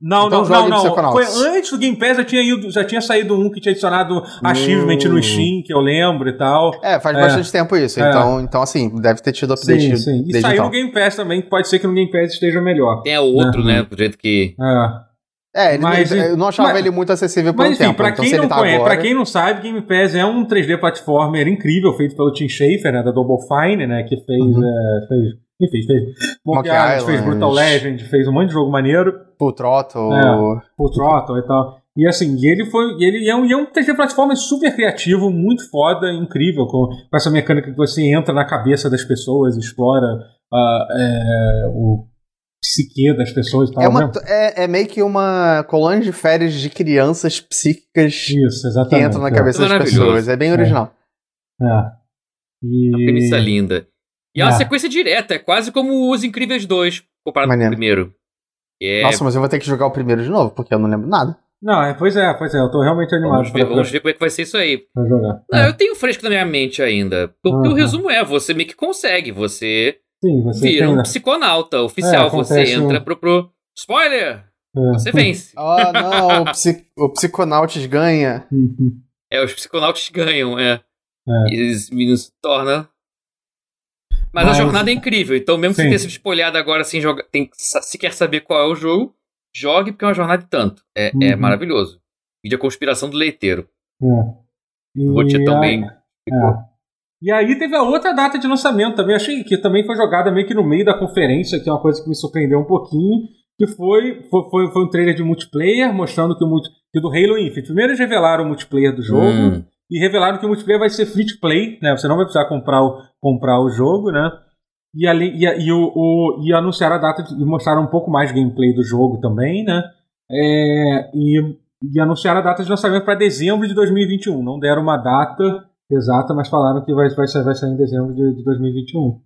Não, então, não, não, não. Foi antes do Game Pass já tinha, ido, já tinha saído um que tinha adicionado achievement no hum. Steam, que eu lembro e tal. É, faz é. bastante tempo isso. É. Então, então, assim, deve ter tido update. Sim, sim. E saiu então. no Game Pass também, pode ser que no Game Pass esteja melhor. Tem outro, né? né do jeito que. É. É, ele mas, não, eu não achava mas, ele muito acessível por mas, enfim, tempo. Pra, então, quem não tá conhece, agora... pra quem não sabe, Game Pass é um 3D platformer incrível, feito pelo Tim Schafer, né, da Double Fine, né, que fez, uhum. é, fez enfim, fez Monkey Island, fez Brutal Legend, fez um monte de jogo maneiro. Full Throttle. É, Full Throttle e tal. E assim, e ele foi. Ele é um, é um 3D platformer super criativo, muito foda, incrível, com, com essa mecânica que você entra na cabeça das pessoas, explora uh, é, o psique das pessoas e tal. É, uma, é, é, meio que uma colônia de férias de crianças psíquicas Isso, que entram na é. cabeça das pessoas. É bem original. É. é. E... Uma premissa linda. E é uma sequência direta, é quase como Os Incríveis 2, comparado Maneiro. com o primeiro. É... Nossa, mas eu vou ter que jogar o primeiro de novo, porque eu não lembro nada. Não, é, pois é, pois é, eu tô realmente animado. Vamos ver, vamos ver como é que vai ser isso aí. Pra jogar. Não, é. eu tenho fresco na minha mente ainda. Porque uhum. o resumo é, você meio que consegue, você Sim, você vira um psiconauta oficial. É, você entra um... pro, pro. Spoiler! É. Você vence. Oh, não, o, psi... o psiconautas ganha. Uhum. É, os psiconautas ganham, é. é. E os meninos se tornam. Mas, Mas, a jornada é incrível, então mesmo Sim. que você tenha sido spoilhado agora sem jogar, tem, se quer saber qual é o jogo, jogue porque é uma jornada de tanto. É, é uhum. é maravilhoso. Vídeo conspiração do leiteiro. É. E também. É. E aí teve a outra data de lançamento também, achei que também foi jogada meio que no meio da conferência, que é uma coisa que me surpreendeu um pouquinho, que foi, foi, foi, um trailer de multiplayer, mostrando que o que do Halo Infinite. Primeiro eles revelaram o multiplayer do jogo, hum. E revelaram que o multiplayer vai ser free to play, né? Você não vai precisar comprar o, comprar o jogo, né? E, ali, e, e, o, o, e anunciaram a data de, e mostraram um pouco mais de gameplay do jogo também, né? É, e, e anunciaram a data de lançamento para dezembro de 2021. Não deram uma data exata, mas falaram que vai, vai, vai sair em dezembro de, de 2021.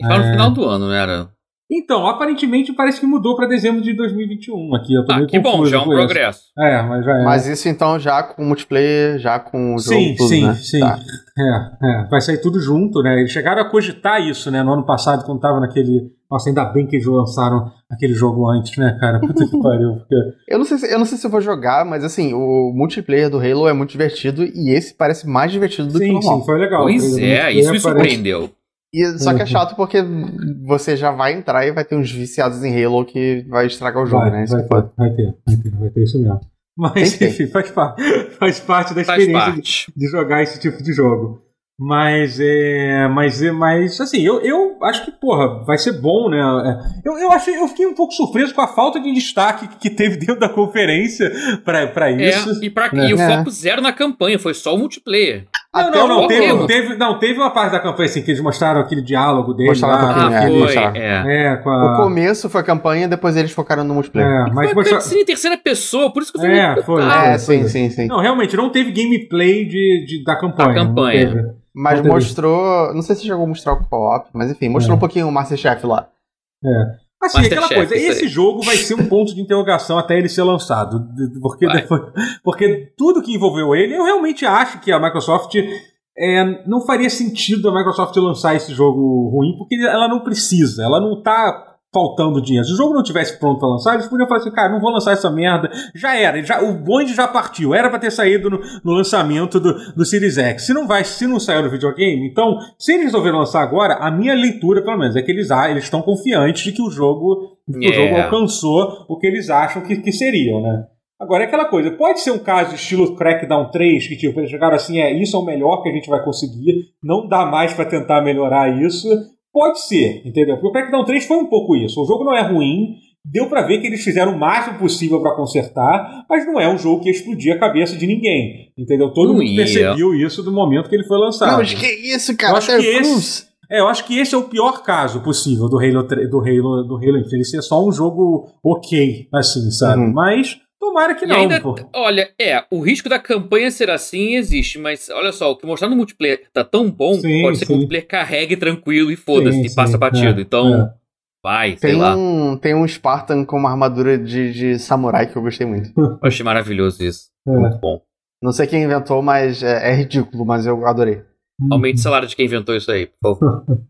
E fala é... no final do ano, não era? Então, aparentemente parece que mudou para dezembro de 2021 aqui. Eu tô ah, que bom, já é um progresso. É, mas já é. Mas isso então já com multiplayer, já com o jogo sim, tudo, sim, né? Sim, tá. é, é, vai sair tudo junto, né? Eles chegaram a cogitar isso, né? No ano passado, quando tava naquele... Nossa, ainda bem que eles lançaram aquele jogo antes, né, cara? Puta que pariu. Porque... eu, não sei se, eu não sei se eu vou jogar, mas assim, o multiplayer do Halo é muito divertido e esse parece mais divertido do sim, que o normal. Sim, foi legal. Pois é, isso me surpreendeu. E, só que é uhum. chato porque você já vai entrar e vai ter uns viciados em Halo que vai estragar o jogo, vai, né? Vai, vai, vai, ter, vai ter, vai ter isso mesmo. Mas, enfim, faz, faz parte da experiência parte. De, de, jogar esse tipo de jogo. Mas é. Mas, é, mas assim, eu, eu acho que, porra, vai ser bom, né? É, eu, eu, achei, eu fiquei um pouco surpreso com a falta de destaque que teve dentro da conferência pra, pra é, isso. É, e, pra, né? e o é. foco zero na campanha, foi só o multiplayer. Não, Até não, não teve, teve, não, teve uma parte da campanha assim que eles mostraram aquele diálogo deles mostraram lá. Um ah, foi, é. é a... O começo foi a campanha, depois eles focaram no multiplayer. É, mas foi mostrar... em terceira pessoa, por isso que eu falei. É, foi. É, sim, sim, sim. Não, realmente, não teve gameplay de, de da campanha. Da campanha. Mas mostrou. Não sei se chegou a mostrar o co-op, mas enfim, mostrou é. um pouquinho o Masterchef lá. É. Assim, Master aquela Chef, coisa, esse jogo vai ser um ponto de interrogação até ele ser lançado. Porque, depois, porque tudo que envolveu ele, eu realmente acho que a Microsoft é, não faria sentido a Microsoft lançar esse jogo ruim, porque ela não precisa, ela não tá faltando dinheiro. Se o jogo não tivesse pronto para lançar, eles podiam falar assim, cara, não vou lançar essa merda. Já era, já, o bonde já partiu. Era para ter saído no, no, lançamento do, do Series X. Se não vai, se não saiu no videogame, então, se eles resolveram lançar agora, a minha leitura, pelo menos, é que eles ah, eles estão confiantes de que o jogo, que yeah. o jogo alcançou o que eles acham que, que seriam, né? Agora, é aquela coisa, pode ser um caso estilo Crackdown 3, que tipo, eles chegaram assim, é, isso é o melhor que a gente vai conseguir, não dá mais para tentar melhorar isso. Pode ser, entendeu? Porque o Crackdown 3 foi um pouco isso. O jogo não é ruim, deu para ver que eles fizeram o máximo possível para consertar, mas não é um jogo que ia explodir a cabeça de ninguém, entendeu? Todo mundo percebeu isso do momento que ele foi lançado. Não, mas que isso, cara? Eu acho que esse, é, eu acho que esse é o pior caso possível do Halo do Halo do Halo Infinite. Ele ser só um jogo ok, assim, sabe? Uhum. Mas Tomara que não, ainda. Olha, é, o risco da campanha ser assim existe, mas olha só, o que mostrar no multiplayer tá tão bom, sim, pode ser sim. que o multiplayer carregue tranquilo e foda-se, e passa batido. É, então, é. vai, tem sei lá. Um, tem um Spartan com uma armadura de, de samurai que eu gostei muito. eu achei maravilhoso isso. É. Muito bom. Não sei quem inventou, mas é, é ridículo, mas eu adorei. Aumente o salário de quem inventou isso aí, por favor.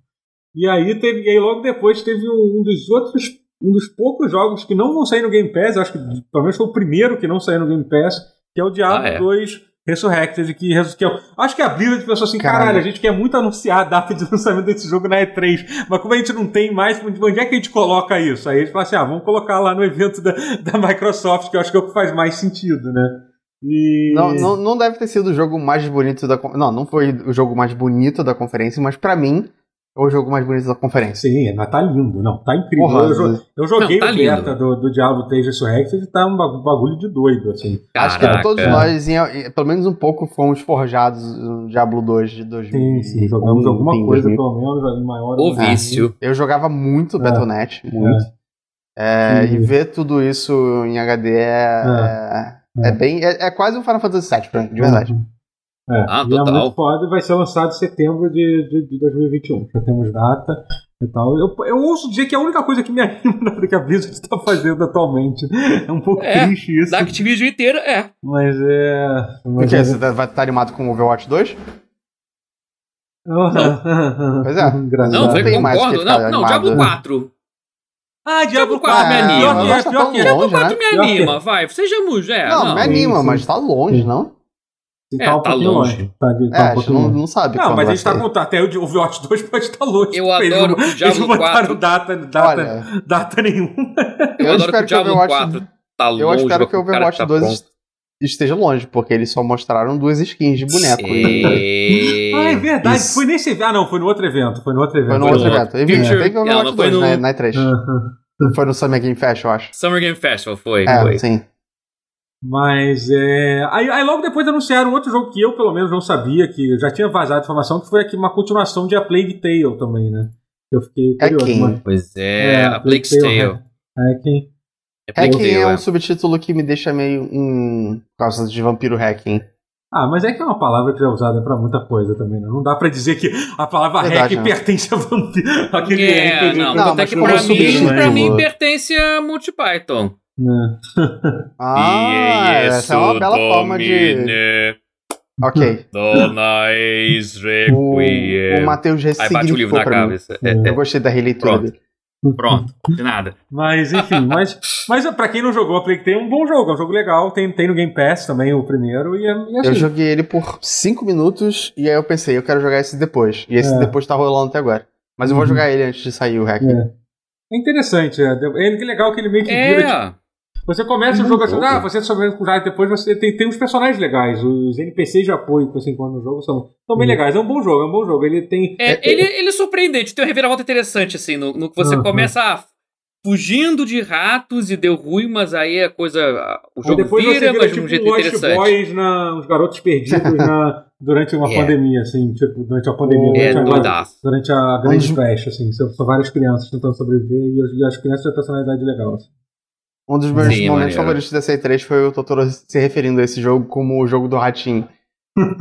e aí teve, e aí logo depois teve um, um dos outros um dos poucos jogos que não vão sair no Game Pass, acho que pelo menos foi o primeiro que não saiu no Game Pass, que é o Diablo ah, é? 2 Resurrected, que, que eu, acho que a Blizzard pensou assim, caralho. caralho, a gente quer muito anunciar a data de lançamento desse jogo na E3, mas como a gente não tem mais, onde é que a gente coloca isso? Aí eles falam assim, ah, vamos colocar lá no evento da, da Microsoft, que eu acho que é o que faz mais sentido, né? E... Não, não, não deve ter sido o jogo mais bonito da... Não, não foi o jogo mais bonito da conferência, mas para mim é o jogo mais bonito da conferência. Sim, mas tá lindo. Não, tá incrível. Porra, eu, eu, joguei não, tá o beta do, do Diablo 3 Resurrected e tá um bagulho de doido, assim. Caraca. Acho que todos nós, em, pelo menos um pouco, fomos forjados no Diablo 2 de 2000. Sim, sim, jogamos alguma coisa, 2000. pelo menos, em maior... O vício. Eu jogava muito é. Battle.net, muito. É. É, e ver tudo isso em HD é, é, é, é bem... É, quase um Final Fantasy VII, pra mim, de verdade. Uhum. É, ah, e é total. é muito foda e vai ser lançado em setembro de, de, de 2021. Já temos data e tal. Eu, eu ouço dizer que é a única coisa que me anima na que a Blizzard está fazendo atualmente. É um pouco é, triste isso. Da Activision inteira, é. Mas é. Mas que, é... Você vai estar animado com o Overwatch 2? Não. pois é. Não, não tem mais concordo. Não, não, Diablo 4. Ah, Diablo 4 me anima. Diablo 4 me anima, vai. Sejamos, é. Não, não, me anima, mas tá longe, não? É, tá, um tá longe. longe. Tá, tá é, um a gente não, não, sabe. Não, mas a gente tá contando. Até o Overwatch 2 pode estar longe. Eu adoro o Diablo 4. data, data, data nenhuma. Eu, eu espero que o Diablo 4 tá longe. Eu espero que o Overwatch tá 2 esteja longe, porque eles só mostraram duas skins de boneco. E... ah, é verdade. Isso. Foi nesse evento. Ah, não, foi no outro evento. Foi no outro evento. Foi no outro evento. evento. Future... Teve Overwatch não, 2 no... na, na E3. Foi no Summer Game Fest, eu acho. Summer Game Festival, foi. É, foi. sim. Mas é. Aí, aí, logo depois anunciaram outro jogo que eu, pelo menos, não sabia, que já tinha vazado informação, que foi aqui uma continuação de A Plague Tale também, né? Eu fiquei é curioso. Hacking. Mas... Pois é, é A Plague Tale. Hacking. Hacking é um é. subtítulo que me deixa meio em. por causa de vampiro hacking. Ah, mas é que é uma palavra que é usada pra muita coisa também, né? Não dá pra dizer que a palavra Verdade, hack né? pertence a vampiro. Aquele é, não, não, até que pra mim, pra mim pertence a multi-Python. Né? ah, essa é uma bela forma de. Ok. Dona o, o Matheus Aí bate o livro na cabeça. É, Eu gostei da releitura Pronto. dele. Pronto, de nada. Mas, enfim, mas, mas pra quem não jogou, a Plague tem um bom jogo, é um jogo legal. Tem, tem no Game Pass também o primeiro. E, é, e assim. Eu joguei ele por 5 minutos e aí eu pensei, eu quero jogar esse depois. E esse é. depois tá rolando até agora. Mas eu vou uhum. jogar ele antes de sair o hack. É. é interessante, é. É legal que ele meio que é. vira. Você começa o jogo achando, ah, você sobrevivendo com o Jade, depois você tem, tem uns personagens legais. Os NPCs de apoio que você encontra no jogo são, são bem uhum. legais. É um bom jogo, é um bom jogo. Ele tem. É, é, ele, ele é surpreendente, tem uma reviravolta interessante, assim, no, no que você uhum. começa a fugindo de ratos e deu ruim, mas aí a coisa. O jogo depois vira, vira, mas de um tipo, jeito Lost interessante. Boys na, os garotos perdidos na, durante uma é. pandemia, assim, tipo, durante a pandemia, é, durante, a, durante a grande festa, assim. São, várias crianças tentando sobreviver e as, e as crianças têm personalidade legal. Assim. Um dos meus Sim, momentos favoritos dessa E3 foi o Totoro se referindo a esse jogo como o jogo do ratinho. não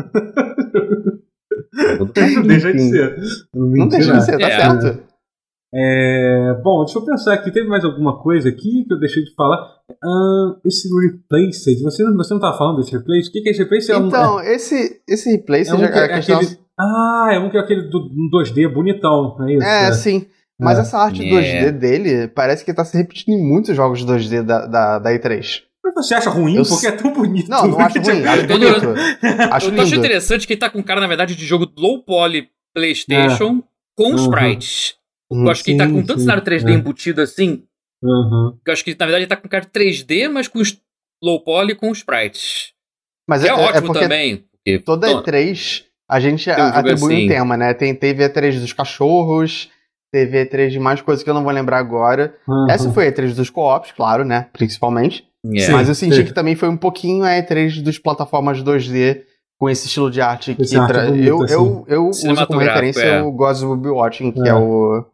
deixa de ser. Não, não deixa de ser, tá é. certo. É, bom, deixa eu pensar aqui. Teve mais alguma coisa aqui que eu deixei de falar? Uh, esse Replaced, você, você não estava falando desse Replaced? O que, que é esse Replaced? Então, é um, esse, esse Replaced é, um que, é aquele, Ah, é um que é aquele do, 2D bonitão, é isso? É, é. sim. Mas é. essa arte yeah. 2D dele parece que tá se repetindo em muitos jogos 2D da, da, da E3. Mas você acha ruim? Eu... Porque é tão bonito. Não, não acho ruim, acho bonito. acho eu acho interessante que ele tá com cara, na verdade, de jogo low poly PlayStation é. com uhum. sprites. Eu acho que ele tá com tanto cenário 3D é. embutido assim. Uhum. Que eu acho que, na verdade, ele tá com cara de 3D, mas com low poly com sprites. Mas é, é, ótimo também. Porque, toda E3 a gente atribui assim. um tema, né? Tem, teve E3 dos cachorros, Teve E3 de mais coisas que eu não vou lembrar agora. Uhum. Essa foi a E3 dos co-ops, claro, né? Principalmente. Yeah. Mas eu senti sim. que também foi um pouquinho a E3 dos plataformas 2D com esse estilo de arte que arte tra... bonito, eu, assim. eu, eu uso como referência é. o Be Watching, que é, é o,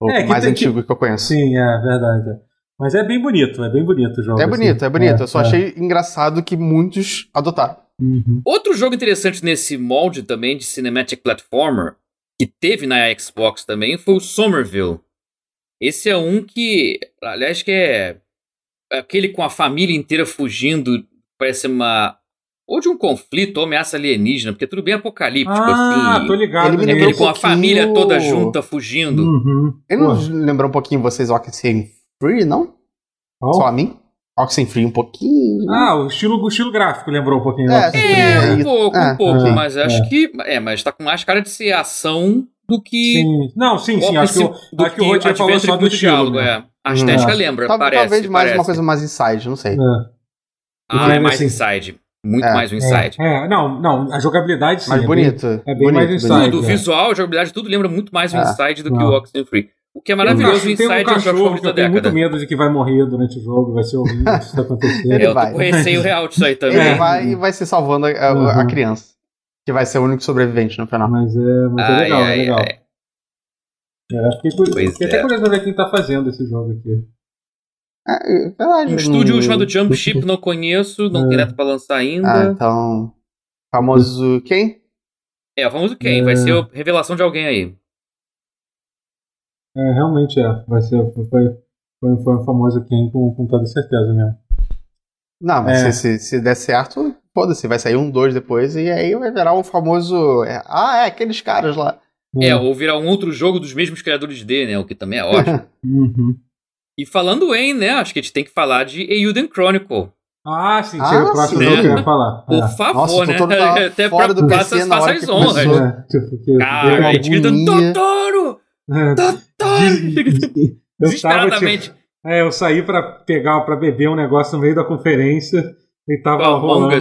o é, mais antigo que... que eu conheço. Sim, é verdade. Mas é bem bonito, é bem bonito o jogo. É bonito, assim. é bonito. É, eu só é. achei engraçado que muitos adotaram. Uhum. Outro jogo interessante nesse molde também de Cinematic Platformer que teve na Xbox também foi o Somerville. Esse é um que, aliás, que é aquele com a família inteira fugindo, parece uma ou de um conflito ou ameaça alienígena, porque é tudo bem apocalíptico, ah, assim. tô ligado. Ele me lembrou um com a família toda junta fugindo. Uhum. Ele não lembrou um pouquinho vocês Oxenfree Oxenfree, não? Oh. Só a mim? Oxenfree um pouquinho. Ah, o estilo, o estilo gráfico lembrou um pouquinho. É, é um pouco, é, um pouco, é, mas acho é. que. É, mas tá com mais cara de ser ação do que. Sim. Não, sim, sim. Acho que, o, acho que o Rotier falou só do diálogo, né? é. A estética hum. lembra, Talvez, parece. Talvez mais parece. uma coisa mais inside, não sei. É. Ah, é mais assim. inside. Muito é, mais o inside. É, é, não, não, a jogabilidade sim. Mais é bonito. Bem, é bem bonito, mais inside. Tudo, o visual, a jogabilidade, tudo lembra muito mais o inside do não. que o Oxenfree. O que é maravilhoso, o Inside um cachorro que eu tenho muito medo de que vai morrer durante o jogo, vai ser horrível isso acontecer. Ele eu vai. tô com receio real disso aí também. Ele vai e vai ser salvando a, a, uhum. a, criança, que vai ser o único sobrevivente no final. Mas é, mas é legal, ai, é legal. Ai. É, fiquei, fiquei é. até curioso ver quem tá fazendo esse jogo aqui. É, verdade. Um estúdio chamado Jump Ship, não conheço, não é. tem data pra lançar ainda. Ah, então. Famoso quem? É, o famoso quem? Vai ser a revelação de alguém aí. É, realmente é. Vai ser. Foi, foi, foi um famoso quem com, com toda certeza mesmo. Não, mas é. se, se, se, der certo, foda-se, vai sair um, dois depois e aí vai virar um famoso. É, ah, é, aqueles caras lá. É, ou virar um outro jogo dos mesmos criadores de, né? O que também é ótimo. uhum. E falando em, né? Acho que a gente tem que falar de Euden Chronicle. Ah, sim, ah, chega o próximo jogo que eu ia falar. Por é. favor, Nossa, né? Até pra do PC, faça, faça as honras. É, tipo, que Cara, a gente grita Totoro! É, Totoro! Desesperadamente. Tipo, é, eu saí pra pegar, pra beber um negócio no meio da conferência e tava rolando.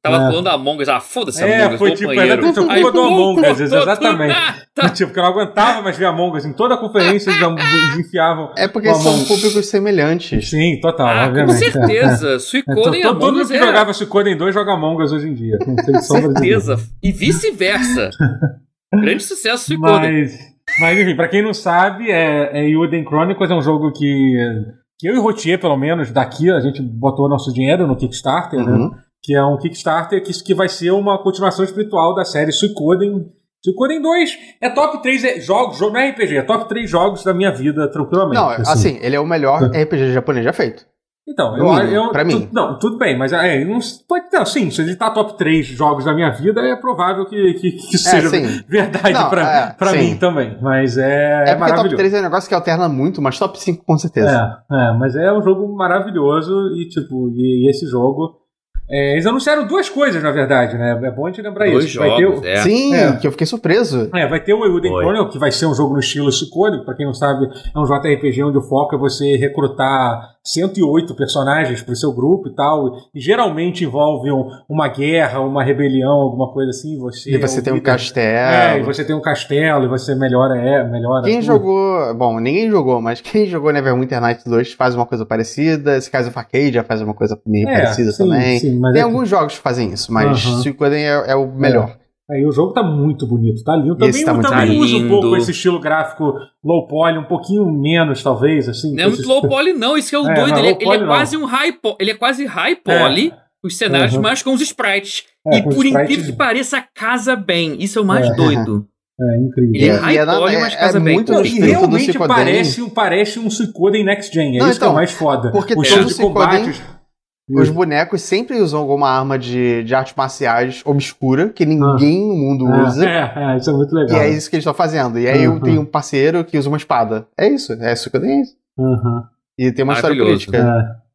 Tava é. falando Among Us, ah, foda-se é, Among Us, foi tipo, era tipo culpa do Among Us, exatamente. tipo, que eu não aguentava mais ver Among Us, em toda a conferência eles enfiavam É porque são públicos semelhantes. Sim, total, ah, obviamente. Com certeza, é. Suicoden e Among Us Todo mundo que é... jogava Suicoden 2 joga Among Us hoje em dia, com certeza, e vice-versa. Grande sucesso Suicoden. Mas, mas enfim, pra quem não sabe, é, é Yuden Chronicles é um jogo que, que eu e Rotier, pelo menos, daqui, a gente botou nosso dinheiro no Kickstarter, né? uhum. né? que é um Kickstarter que, que vai ser uma continuação espiritual da série Suicoden. Suicoden 2 é top 3 é, jogos, jogo, não é RPG, é top 3 jogos da minha vida, tranquilamente. Não, assim, assim ele é o melhor RPG japonês já feito. Então, eu, eu, pra mim. não, tudo bem, mas é, não, pode, não, sim, se ele tá top 3 jogos da minha vida, é provável que, que, que é, seja é, verdade não, pra, é, pra mim também. Mas é. É porque top 3 é um negócio que alterna muito, mas top 5 com certeza. É, é mas é um jogo maravilhoso e, tipo, e, e esse jogo é, eles anunciaram duas coisas, na verdade, né? É bom a gente lembrar Dois isso. Jogos, vai ter o... é. Sim, é. que eu fiquei surpreso. É, vai ter o Elden Chronicle, que vai ser um jogo no estilo Suicune. Pra quem não sabe, é um JRPG onde o foco é você recrutar 108 personagens pro seu grupo e tal. E geralmente envolve um, uma guerra, uma rebelião, alguma coisa assim. Você e você é tem um castelo. É, e você tem um castelo e você melhora, é, melhora. Quem tudo. jogou. Bom, ninguém jogou, mas quem jogou Neverwinter Nights 2 faz uma coisa parecida. Esse caso of já faz uma coisa meio é, parecida sim, também. Sim, tem é alguns que... jogos que fazem isso, mas uh -huh. É, é o melhor. É. Aí o jogo tá muito bonito, tá lindo. Também, tá também usa um pouco esse estilo gráfico low poly, um pouquinho menos, talvez, assim. Não é muito low poly, não. Isso que é o é, doido. Ele, é, ele é quase um high poly. Ele é quase high poly, é. os cenários, uhum. mas com os sprites. É, e por incrível que pareça, casa bem. Isso é o mais é. doido. É incrível. Ele é high poly, mas casa bem. Muito e realmente parece, parece um Suicoden Next Gen. É não, isso então, que é o então, mais foda. Porque o estilo de combates os bonecos sempre usam alguma arma de, de artes marciais obscura que ninguém ah. no mundo é, usa. É, é, isso é muito legal. E é isso que eles estão fazendo. E aí uhum. eu tenho um parceiro que usa uma espada. É isso, é isso que eu tenho. Uhum. E tem uma história política. É.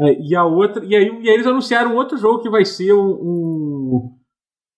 É, e a outra. E aí, e aí eles anunciaram outro jogo que vai ser um, um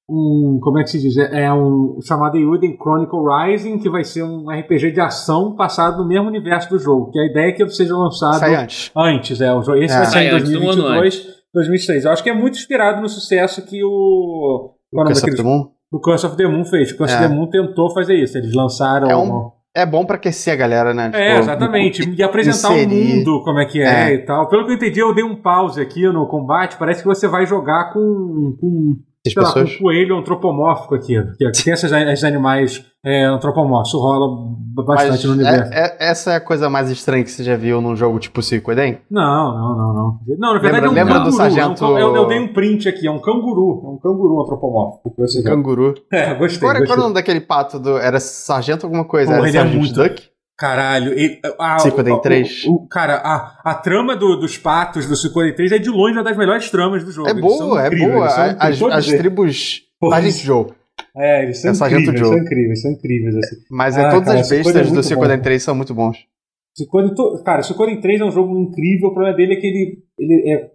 um. Como é que se diz? É um chamado Yuden Chronicle Rising, que vai ser um RPG de ação passado no mesmo universo do jogo. Que a ideia é que ele seja lançado Sai antes. Antes, é. Esse é. vai sair em 2022, 2023. Eu acho que é muito inspirado no sucesso que o. O Curse of the Moon? O Curse of the Moon fez. O Curse é. of the Moon tentou fazer isso. Eles lançaram. É um, é bom pra aquecer a galera, né? Tipo, é, exatamente. E apresentar o mundo, como é que é, é, e tal. Pelo que eu entendi, eu dei um pause aqui no combate. Parece que você vai jogar com, com sei lá, um coelho antropomórfico aqui. Que tem esses, esses animais é, antropomórficos. rola bastante Mas no universo. É, é, essa é a coisa mais estranha que você já viu num jogo tipo Suicoden? Não, não, não, não. Não, na verdade lembra, é um canguru. do sargento... É um, eu, eu, dei um print aqui, é um canguru. É um canguru antropomórfico. Um canguru. É, gostei. Qual, gostei. qual é o nome daquele pato? Do, era sargento alguma coisa? Pô, era ele é muito... Duck? Caralho, ele, a, Suicoden 3. O, o, cara, a, a trama do, dos patos do Suicoden 3 é de longe uma das melhores tramas do jogo. É boa, é boa. As, as tribos. Sargent Joe. É, eles são, é incríveis, Joe. são incríveis, são incríveis. Assim. Mas é, ah, todas cara, as bestas do Suicoden 3 são muito bons. Suicoden, cara, Suicoden 3 é um jogo incrível. O problema dele é que ele, ele é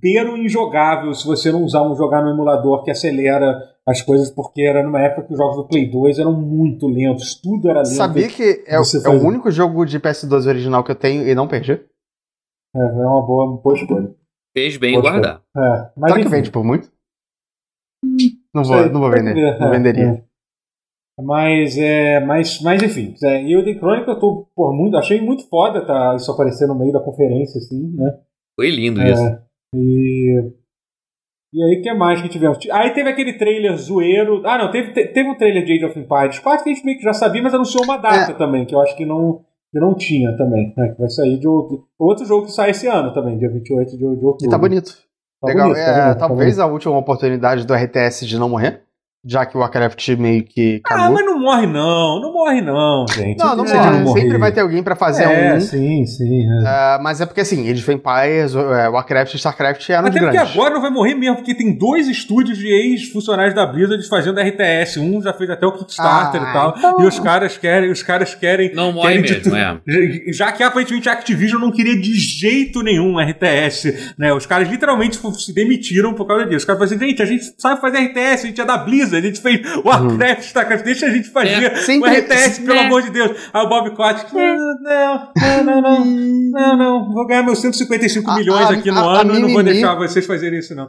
beiro injogável se você não usar um jogar no emulador que acelera as coisas, porque era numa época que os jogos do Play 2 eram muito lentos, tudo era lento. Sabia que é, é o único jogo de PS2 original que eu tenho e não perdi? É, é uma boa, uma boa escolha. Fez bem em guardar. É, mas Será que vende por muito? Não vou, não vou vender. Ver, não é, venderia. É. Mas, é, mas, mas enfim, é, e o The Chronicle eu tô, por muito, achei muito foda tá, isso aparecer no meio da conferência, assim, né? Foi lindo é, isso. E, e aí, o que mais que tivemos? Aí teve aquele trailer zoeiro. Ah, não, teve, teve um trailer de Age of Empires 4 que a gente meio que já sabia, mas anunciou uma data é. também, que eu acho que não, que não tinha também, né? Que vai sair de outro, outro jogo que sai esse ano também, dia 28 de, de outubro. E tá bonito. Tá Legal. Bonito, tá é, bonito, tá talvez tá a última oportunidade do RTS de não morrer já que o Warcraft meio que acabou. Ah, mas não morre não, não morre não, gente. Não, não morre. Não Sempre vai ter alguém para fazer é, um. sim, sim. É. Uh, mas é porque assim, Age of Empires, uh, Warcraft e Starcraft eram Até porque agora não vai morrer mesmo, porque tem dois estúdios de ex-funcionários da Blizzard fazendo RTS. Um já fez até o Kickstarter ah, e tal. Então... E os caras querem, os caras querem... Não morre mesmo, é. Já que aparentemente a Activision não queria de jeito nenhum RTS, né? Os caras literalmente se demitiram por causa disso. Os caras falaram assim, gente, a gente sabe fazer RTS, a gente é da Blizzard, a gente fez Warcraft, StarCraft, deixa a gente fazer é, sempre, o RTS, pelo é. amor de Deus. Aí o Bob Kotick, não, não, não, não, não, não, vou ganhar meus 155 a, milhões a, aqui no a, ano e não vou deixar vocês fazerem isso, não.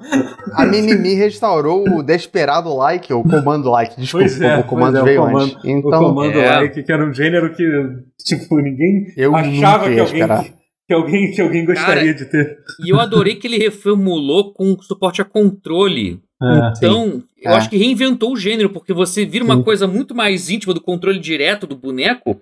A Mimimi restaurou o Desperado Like, ou Comando Like, desculpa, pois é, o comando é, veio o comando, antes. Então, o Comando é. Like, que era um gênero que, tipo, ninguém eu achava que alguém... Que alguém, que alguém gostaria Cara, de ter. E eu adorei que ele reformulou com suporte a controle. É, então, sim. eu é. acho que reinventou o gênero, porque você vira uma sim. coisa muito mais íntima do controle direto do boneco.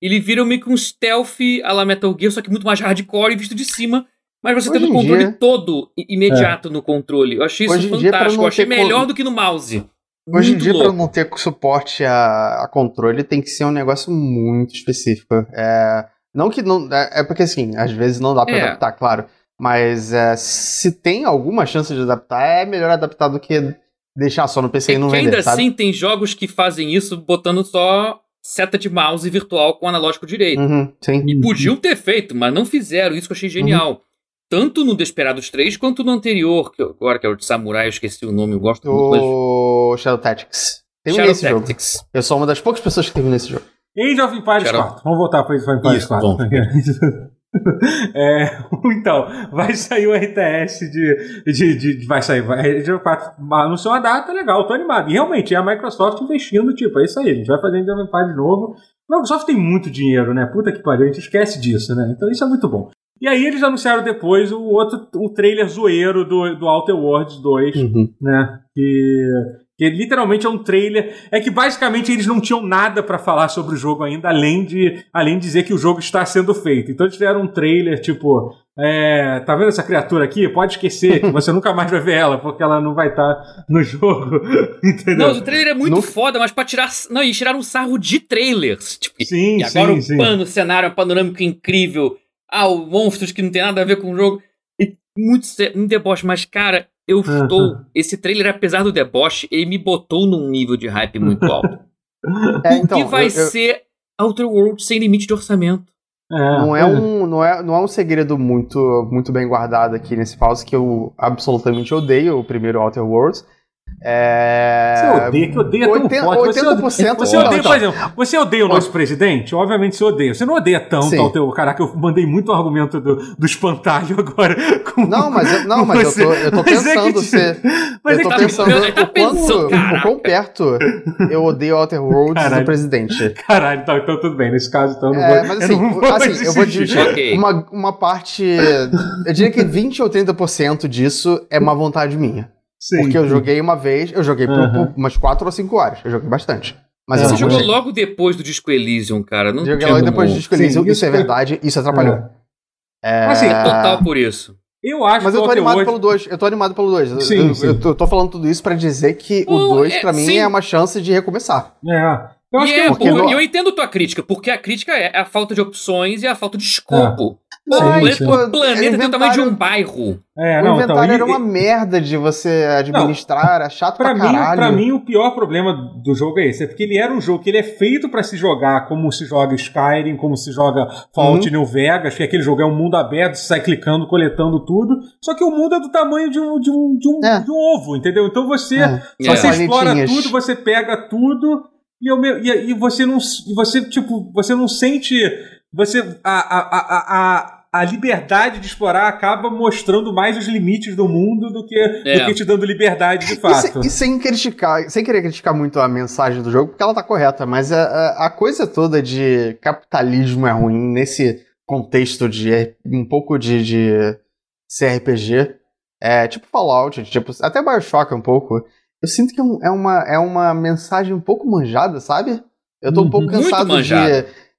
Ele vira meio que um stealth a la Metal Gear, só que muito mais hardcore e visto de cima. Mas você Hoje tendo o controle dia... todo imediato é. no controle. Eu achei isso Hoje fantástico. Eu achei melhor do que no mouse. Hoje em dia, para não ter suporte a, a, controle, tem que ser um negócio muito específico. É, não que não. É, é porque assim, às vezes não dá para é. adaptar, claro. Mas é, se tem alguma chance de adaptar, é melhor adaptar do que deixar só no PC é e não vender, ainda sabe? assim tem jogos que fazem isso botando só seta de mouse virtual com analógico direito. Uhum, e podiam ter feito, mas não fizeram. Isso que eu achei genial. Uhum. Tanto no Desperados 3 quanto no anterior, que agora que é o de Samurai, eu esqueci o nome, eu gosto o... muito. O Shadow Tactics. Tem Shadow nesse Tactics. Jogo. Eu sou uma das poucas pessoas que teve nesse jogo. Age of Empires Shadow... 4. Vamos voltar para Age of Empires Isso, 4. É, então, vai sair o RTS de. de, de, de vai sair. Vai, de, anunciou uma data legal, tô animado. E realmente é a Microsoft investindo, tipo, é isso aí, a gente vai fazer of Empires de novo. A Microsoft tem muito dinheiro, né? Puta que pariu, a gente esquece disso, né? Então isso é muito bom. E aí eles anunciaram depois o outro o trailer zoeiro do, do Outer Worlds 2, uhum. né? Que que literalmente é um trailer. É que basicamente eles não tinham nada para falar sobre o jogo ainda, além de, além de dizer que o jogo está sendo feito. Então eles fizeram um trailer, tipo, é, tá vendo essa criatura aqui? Pode esquecer, que você nunca mais vai ver ela, porque ela não vai estar tá no jogo. Entendeu? Não, o trailer é muito não... foda, mas pra tirar. Não, e tiraram um sarro de trailers. Tipo, sim, e agora sim, o sim. pano, o cenário panorâmico incrível. Ah, o monstros que não tem nada a ver com o jogo. Muito, muito deboche, mas, cara, eu estou. Esse trailer, apesar do deboche, ele me botou num nível de hype muito alto. é, então, o que vai eu, ser Outer Worlds sem limite de orçamento? É, não, é, é um, não, é, não é um segredo muito, muito bem guardado aqui nesse pause que eu absolutamente odeio o primeiro Outer Worlds. É... Você odeia, que odeia 80, tão forte. 80%. Você, você odeia, por exemplo, você odeia o nosso presidente? Obviamente você odeia. Você não odeia tanto Sim. ao teu. Caraca, eu mandei muito argumento do, do espantalho agora. Com, não, mas, eu, não, mas eu tô, eu tô pensando é que, se. Mas eu tô é pensando tá, o, quanto, o quão perto eu odeio Outer Worlds Caralho. do presidente. Caralho, então, então tudo bem. Nesse caso, então eu não é, vou. Mas assim, eu, vou assim, eu vou okay. uma, uma parte. Eu diria que 20 ou 30% disso é uma vontade minha. Sim, porque eu joguei uma vez, eu joguei por, por, umas 4 ou 5 horas. Eu joguei bastante. Mas Você jogou logo depois do Disco Elysium, cara. Não joguei logo depois do Disco Elysium, Sim, isso, é verdade, isso atrapalhou. É. É... Mas assim, total por isso. Eu acho Mas eu tô animado hoje... pelo 2. Eu tô animado pelo 2. Sim, eu, sim. eu, tô, eu tô falando tudo isso para dizer que o 2, é, pra mim, sim. é uma chance de recomeçar. É. Eu, acho e que é, porque eu entendo tua crítica, porque a crítica é a falta de opções e a falta de escopo. É. Sim. O planeta tem o tamanho de um bairro. É, não, o então, inventário então, era uma e, merda de você administrar, não, era chato pra, pra mim, caralho. Pra mim, o pior problema do jogo é esse. É porque ele era um jogo que ele é feito para se jogar como se joga Skyrim, como se joga Fallout uhum. New Vegas, que aquele jogo é um mundo aberto, você sai clicando, coletando tudo. Só que o mundo é do tamanho de um, de um, de um, é. de um ovo, entendeu? Então você, é. você é. explora tudo, você pega tudo e, eu, e, e você não. Você, tipo, você não sente. Você. a, a, a, a a liberdade de explorar acaba mostrando mais os limites do mundo do que, é. do que te dando liberdade de fato. E, e, sem criticar, sem querer criticar muito a mensagem do jogo, porque ela tá correta, mas a, a coisa toda de capitalismo é ruim nesse contexto de um pouco de, de CRPG, é tipo Fallout, tipo, até Bioshock um pouco. Eu sinto que é, é uma, é uma mensagem um pouco manjada, sabe? Eu tô um pouco uhum. cansado de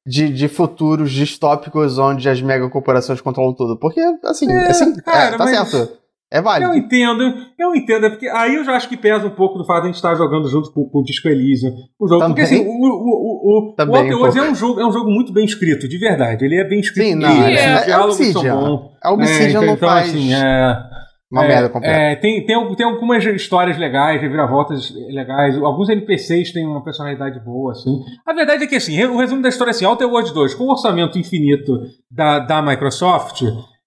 de, de futuros distópicos onde as megacorporações controlam tudo. Porque, assim, é, assim cara, é, tá certo. É válido. Eu entendo, eu entendo, é porque aí eu já acho que pesa um pouco do fato de a gente estar jogando junto com, com o Disco Elysium. O jogo, Também? porque assim, o, o, o, o, Também, o um é um jogo, é um jogo muito bem escrito, de verdade. Ele é bem escrito. Sim, não, é, é, é Obsidian. A Obsidian é, não então, faz... Assim, é, uma é, merda completa. É, tem, tem, tem algumas histórias legais, reviravoltas legais. Alguns NPCs têm uma personalidade boa, assim. A verdade é que, assim, o resumo da história é assim: Outer Worlds 2, com o orçamento infinito da, da Microsoft,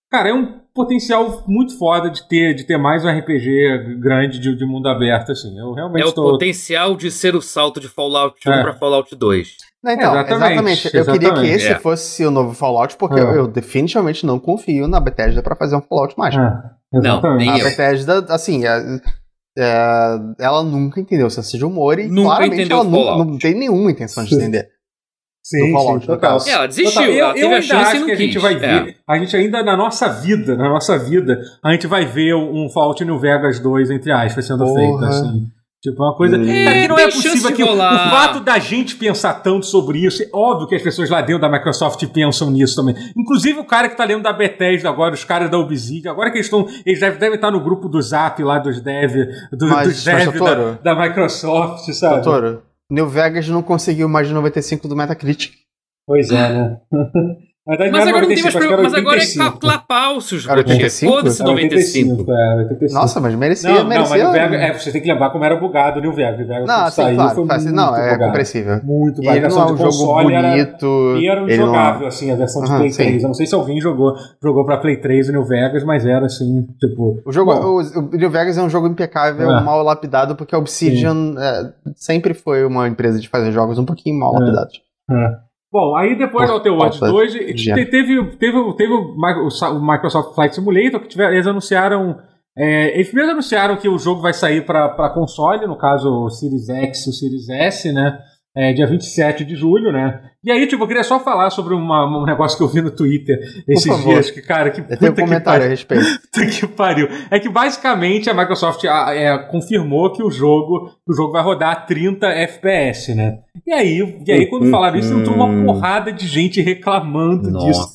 cara, é um potencial muito foda de ter, de ter mais um RPG grande de, de mundo aberto, assim. Eu realmente É o potencial de ser o salto de Fallout 1 é. para Fallout 2. Não, então, exatamente. exatamente. Eu queria que esse é. fosse o novo Fallout, porque é. eu, eu, definitivamente não confio na Bethesda para fazer um Fallout mágico. É. Não, nem a eu. Bethesda, assim, é, é, ela nunca entendeu o senso de humor e nunca claramente ela não, não, tem nenhuma intenção de entender. Sim, Fallout, sim, total. É, ela desistiu, total. ela eu, teve eu a chance acho que a gente vai ver, é. a gente ainda na nossa vida, na nossa vida, a gente vai ver um Fallout New Vegas 2, entre aspas, sendo Porra. feito, assim. Tipo, uma coisa. É, que não é possível que o, o, fato da gente pensar tanto sobre isso, é óbvio que as pessoas lá dentro da Microsoft pensam nisso também. Inclusive o cara que tá lendo da Bethesda agora, os caras da Obsidian, agora que eles estão. Eles devem, devem estar no grupo do Zap lá dos dev, do, mas, dos dev da, da, Microsoft, sabe? Doutor, New Vegas não conseguiu mais de 95 do Metacritic. Pois é, né? mas agora 95, não tem mais problema, mas agora é clapar os jogos. Foda-se 95. É, 85. Nossa, mas merecia, não, merecia. Não, mas Vega, é, você tem que lembrar como era bugado o New Vegas. O Vegas não, assim, saiu, claro, foi muito não, é bugado. compreensível. Muito bugado. Ele não é um jogo bonito. Era, e era injogável, não... assim, a versão de Play sim. 3. Eu não sei se alguém jogou, jogou pra Play 3 o New Vegas, mas era assim, tipo... O, jogo, o, o, New Vegas é um jogo impecável, é. mal lapidado, porque a Obsidian é, sempre foi uma empresa de fazer jogos um pouquinho mal é. lapidados. É. Bom, aí depois do Outer Worlds 2, teve, teve, teve, teve o Microsoft Flight Simulator, que tiver, eles anunciaram. É, eles primeiro anunciaram que o jogo vai sair para console, no caso o Series X e o Series S, né? é, dia 27 de julho, né? E aí, tipo, eu queria só falar sobre uma, um negócio que eu vi no Twitter esses dias, que, cara, que puta um comentário que a respeito. Puta que pariu. É que basicamente a Microsoft é, confirmou que o jogo, o jogo vai rodar a 30 FPS, né? E aí, e aí quando falaram isso, entrou uma porrada de gente reclamando Nossa. disso.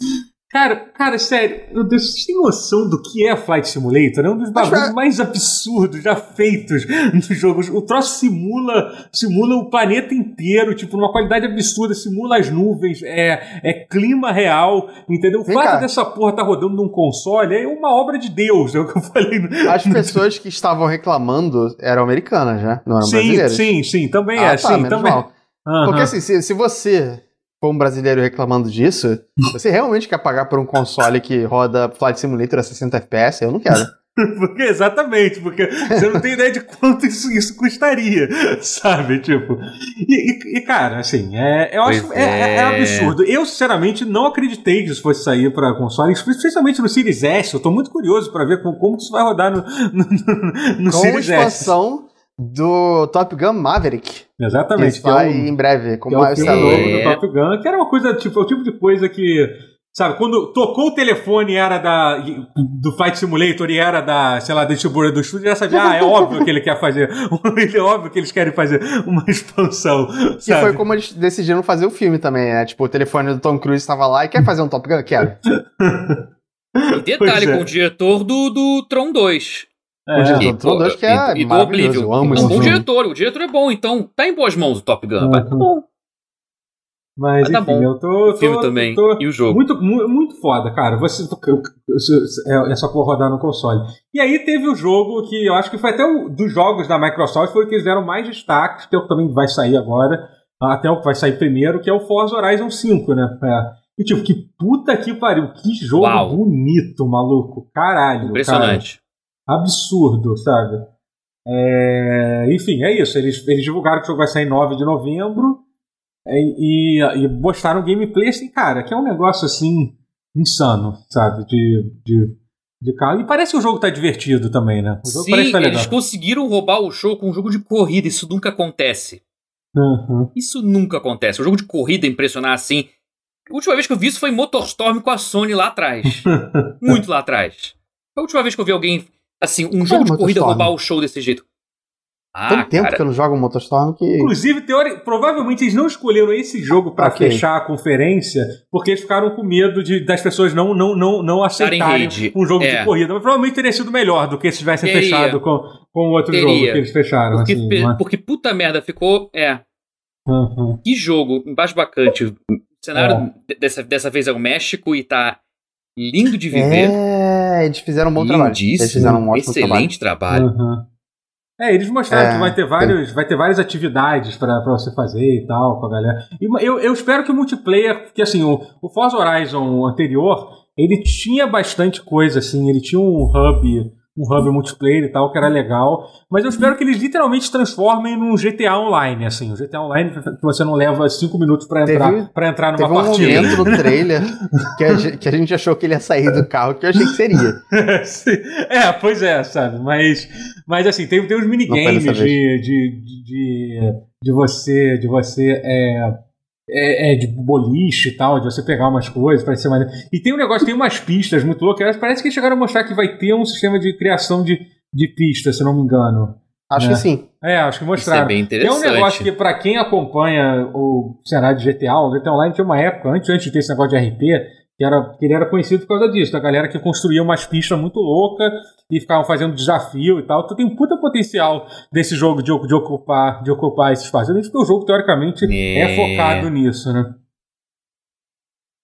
Cara, cara, sério, meu Deus, vocês têm noção do que é Flight Simulator? É um dos bagulhos mais absurdos já feitos nos jogos. O troço simula, simula o planeta inteiro, tipo, numa qualidade absurda, simula as nuvens, é, é clima real, entendeu? O Vem fato cá. dessa porra tá rodando num console é uma obra de Deus, é o que eu falei. As pessoas que estavam reclamando eram americanas, né? Não eram sim, brasileiras. Sim, sim, também ah, é, tá, sim, também. Uhum. Porque assim, se, se você for um brasileiro reclamando disso, você realmente quer pagar por um console que roda Flight Simulator a 60 FPS? Eu não quero. porque, exatamente, porque você não tem ideia de quanto isso, isso custaria, sabe? Tipo. E, e, e cara, assim, é, eu acho é, é. é, absurdo. Eu, sinceramente, não acreditei que isso fosse sair para console, especialmente no Series S. Eu tô muito curioso para ver como, como isso vai rodar no, no, no, no Com Series expansão S do Top Gun Maverick. Exatamente. Que vai é um, em breve, como é o filme novo do Top Gun, que era uma coisa, tipo, é o tipo de coisa que. Sabe, quando tocou o telefone era da, do Flight Simulator e era da, sei lá, da distribuidora do estúdio, já sabia, ah, é óbvio que ele quer fazer, é óbvio que eles querem fazer uma expansão, sabe? E foi como eles decidiram fazer o filme também, né? Tipo, o telefone do Tom Cruise estava lá e quer fazer um Top Gun? Quero. E detalhe, é. com o diretor do, do Tron 2. É, o diretor Tron 2 que é e, e do Oblivion. Eu amo então, bom diretor, o diretor é bom, então tá em boas mãos o Top Gun, uhum. tá bom. Mas, tá enfim, bom. eu tô. O filme também. Tô e o jogo. Muito, muito, foda, cara. Você, é, é só por rodar no console. E aí teve o jogo que eu acho que foi até o dos jogos da Microsoft, foi o que eles deram mais destaques, que é o que também vai sair agora. Até o que vai sair primeiro, que é o Forza Horizon 5, né? É. E tipo, que puta que pariu, que jogo Uau. bonito, maluco. Caralho. Impressionante. Cara. Absurdo, sabe? É... Enfim, é isso. Eles, eles divulgaram que o jogo vai sair 9 de novembro. E, e, e mostraram gameplay assim, cara, que é um negócio assim insano, sabe? De, de, de carro. E parece que o jogo tá divertido também, né? O jogo Sim, parece tá legal. eles conseguiram roubar o show com um jogo de corrida. Isso nunca acontece. Uhum. Isso nunca acontece. O jogo de corrida impressionar assim. A última vez que eu vi isso foi Motorstorm com a Sony lá atrás. Muito lá atrás. Foi a última vez que eu vi alguém, assim, um jogo é de corrida roubar o show desse jeito. Ah, Tem tempo cara. que eu não jogo Motorstorm que. Inclusive, teori... provavelmente eles não escolheram esse jogo para okay. fechar a conferência porque eles ficaram com medo de, das pessoas não, não, não, não aceitarem um jogo é. de corrida. Mas provavelmente teria sido melhor do que se tivessem Teria. fechado com, com outro Teria. jogo que eles fecharam. Porque, assim, mas... porque puta merda, ficou. É. Uhum. Que jogo, embaixo bacante. O cenário é. dessa, dessa vez é o México e tá lindo de viver. É, eles fizeram um bom trabalho. Eles fizeram um ótimo excelente trabalho. trabalho. Uhum. É, eles mostraram é, que vai ter, vários, vai ter várias atividades para você fazer e tal com a galera. E eu, eu espero que o multiplayer, porque assim, o, o Forza Horizon anterior, ele tinha bastante coisa, assim, ele tinha um hub um hub multiplayer e tal, que era legal. Mas eu espero que eles literalmente transformem num GTA Online, assim. O GTA Online que você não leva cinco minutos para entrar, para entrar numa teve partida. Teve um momento no trailer que a, que a, gente achou que ele ia sair do carro, que eu achei que seria. é, pois é, sabe? Mas, mas assim, tem, tem uns minigames de, de, de, de, de você, de você é, é, é, de boliche e tal, de você pegar umas coisas, parece ser maneiro. E tem um negócio, tem umas pistas muito loucas. Parece que eles chegaram a mostrar que vai ter um sistema de criação de, de pistas, se não me engano. Acho é. que sim. É, acho que mostraram. Isso é bem interessante. Tem um negócio que, para quem acompanha o cenário de GTA, o GTA Online tinha uma época, antes, antes de ter esse negócio de RP, que, era, que ele era conhecido por causa disso, da galera que construía umas pistas muito loucas e ficavam fazendo desafio e tal. Então tem um puta potencial desse jogo de, de, ocupar, de ocupar esse espaço. A gente o jogo, teoricamente, é, é focado nisso, né?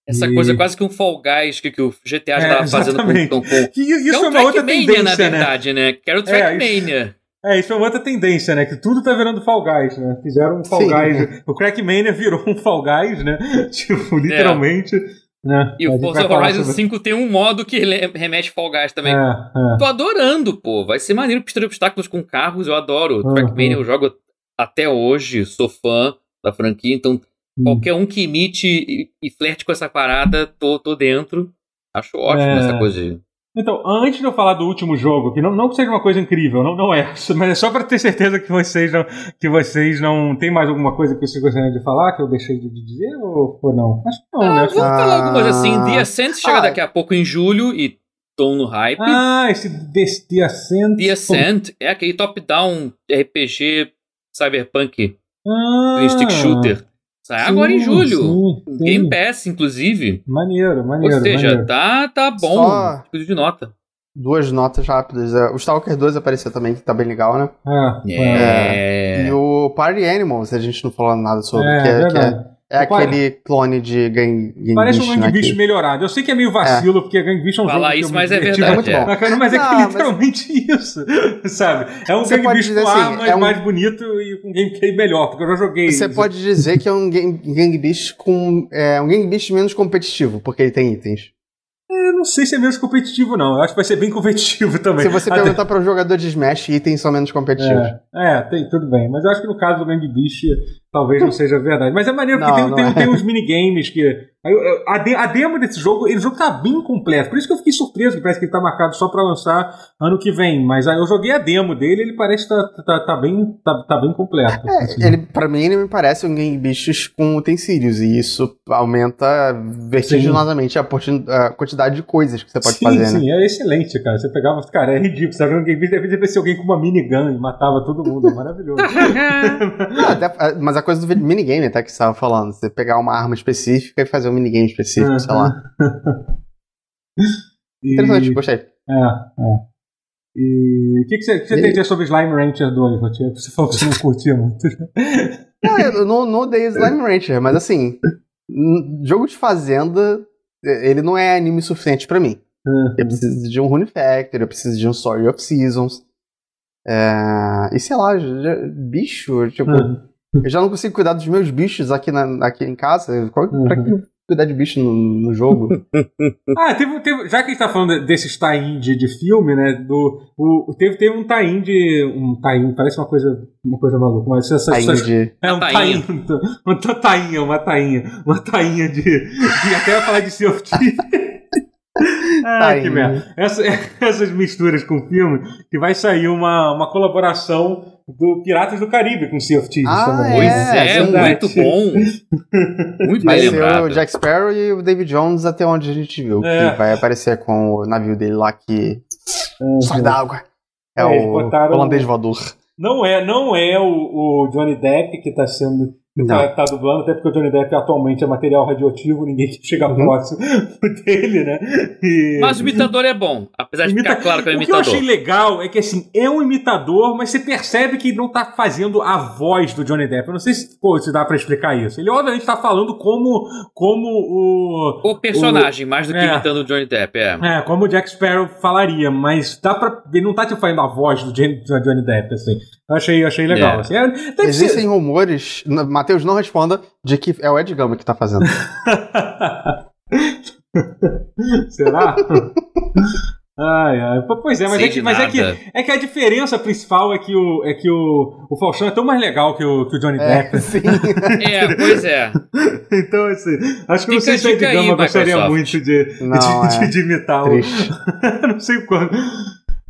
Essa e... coisa quase que um Fall Guys que, que o GTA já é, fazendo com, com, com... E, isso é, um é uma outra tendência, na né? verdade, né? né? Que era o Trackmania. É, isso é uma outra tendência, né? Que tudo tá virando Fall Guys, né? Fizeram um Fall Sim. Guys. O Crackmania virou um Fall Guys, né? tipo, literalmente. É. É, e o Forza Horizon sobre... 5 tem um modo que remete Fall Guys também. É, é. Tô adorando, pô. Vai ser maneiro pista de obstáculos com carros, eu adoro. Uhum. Trackmania eu jogo até hoje, sou fã da franquia, então hum. qualquer um que imite e, e, flerte com essa parada, tô, tô dentro. Acho ótimo é. essa coisa de então, antes de eu falar do último jogo, que não, não que seja uma coisa incrível, não, não é, mas é só para ter certeza que vocês não, que vocês não. Tem mais alguma coisa que vocês gostariam de falar que eu deixei de dizer ou, ou não? Acho que não, ah, né? Vamos falar alguma coisa assim. The Ascent chega ah, daqui a pouco em julho e tô no hype. Ah, esse The, The Ascent. The Ascent é aquele top-down RPG cyberpunk. Ah, stick shooter. Sai sim, agora em julho. Sim, sim. Game Pass, inclusive. Maneiro, maneiro. Ou seja, maneiro. Tá, tá bom. Só de nota. Duas notas rápidas. É, o Stalker 2 apareceu também, que tá bem legal, né? É. é. é. E o Party Animals, a gente não falou nada sobre. É, que é, que é é aquele clone de Gang, gang Parece um Gang Beast melhorado. Eu sei que é meio vacilo, é. porque Gang Beast é um Falar jogo isso, mas é verdade. É muito bom. Mas, mas é não, é literalmente mas... isso, sabe? É um Você Gang Beast assim, armas é um... mais bonito e com gameplay melhor, porque eu já joguei Você isso. pode dizer que é um Gang Beast com... É um Gang Beast menos competitivo, porque ele tem itens. Eu não sei se é menos competitivo, não. Eu acho que vai ser bem competitivo também. Se você Até... perguntar para um jogador de Smash, itens são menos competitivos. É, é, tem, tudo bem. Mas eu acho que no caso do Gang Beast, talvez não seja verdade. Mas é maneiro porque não, tem, não tem, é. tem uns minigames que a, a demo desse jogo, ele, o jogo tá bem completo. Por isso que eu fiquei surpreso, que parece que ele tá marcado só para lançar ano que vem. Mas aí eu joguei a demo dele, ele parece tá, tá, tá bem, tá, tá, bem completo. É, assim. ele, pra mim, ele me parece um game bichos com utensílios. E isso aumenta vertiginosamente a, a, quantidade de coisas que você pode sim, fazer, sim, né? Sim, é excelente, cara. Você pegava, cara, é ridículo. Você jogando game bicho, deve ser alguém com uma minigun e matava todo mundo. É maravilhoso. Não, até, mas a coisa do minigame, até que você estava falando, você pegar uma arma específica e fazer um minigame específico sei lá. e... Interessante, gostei. É, é. E o que, que você, que você tem a dizer sobre Slime Rancher 2, Você falou que você não curtia muito. Não, eu não, não odeio Slime Rancher, mas assim, jogo de fazenda, ele não é anime suficiente para mim. Uhum. Eu preciso de um Rune Factor, eu preciso de um Story of Seasons. É... E sei lá, bicho, tipo, uhum. Eu já não consigo cuidar dos meus bichos aqui, na, aqui em casa. Qual, uhum. Pra que cuidar de bicho no, no jogo. ah, teve, teve, já que a gente tá falando desses tie de, de filme, né? Do, o, teve, teve um tie de. Um tie parece uma coisa, uma coisa maluca, mas essas, essas, de... É um tainha. Uma tainha, uma tainha. Uma tainha de. de até falar de Sea of Ah, que merda. Essa, essas misturas com filme, que vai sair uma, uma colaboração do Piratas do Caribe com Sea of Thieves. Ah, é, pois é, é muito bom. muito vai bem ser lembrado. o Jack Sparrow e o David Jones até onde a gente viu. É. Que vai aparecer com o navio dele lá que uhum. sai d'água. É, é o holandês voador. Não é, não é o, o Johnny Depp que está sendo Tá, tá, dublando, até porque o Johnny Depp atualmente é material radioativo, ninguém chega uhum. próximo dele, né? E... Mas o imitador é bom, apesar de Imita... ficar claro que é um imitador. O que eu achei legal é que, assim, é um imitador, mas você percebe que não tá fazendo a voz do Johnny Depp. Eu não sei se, pô, se dá pra explicar isso. Ele, obviamente, tá falando como, como o... O personagem, o... mais do que é. imitando o Johnny Depp, é. É, como o Jack Sparrow falaria, mas dá pra... Ele não tá, tipo, fazendo a voz do Johnny Depp, assim. Eu achei, achei legal. É. Assim, é, Existem ser... rumores, Matheus não responda, de que é o Ed Gama que tá fazendo. Será? Ai, ai. Pois é, mas, é que, mas é, que, é que a diferença principal é que o, é que o, o Faustão é tão mais legal que o, que o Johnny é, Depp. Sim. é, pois é. então, assim, acho que Fica não sei se o Ed Gama gostaria muito de, não, de, de, de, imitar Triste. o. não sei quando.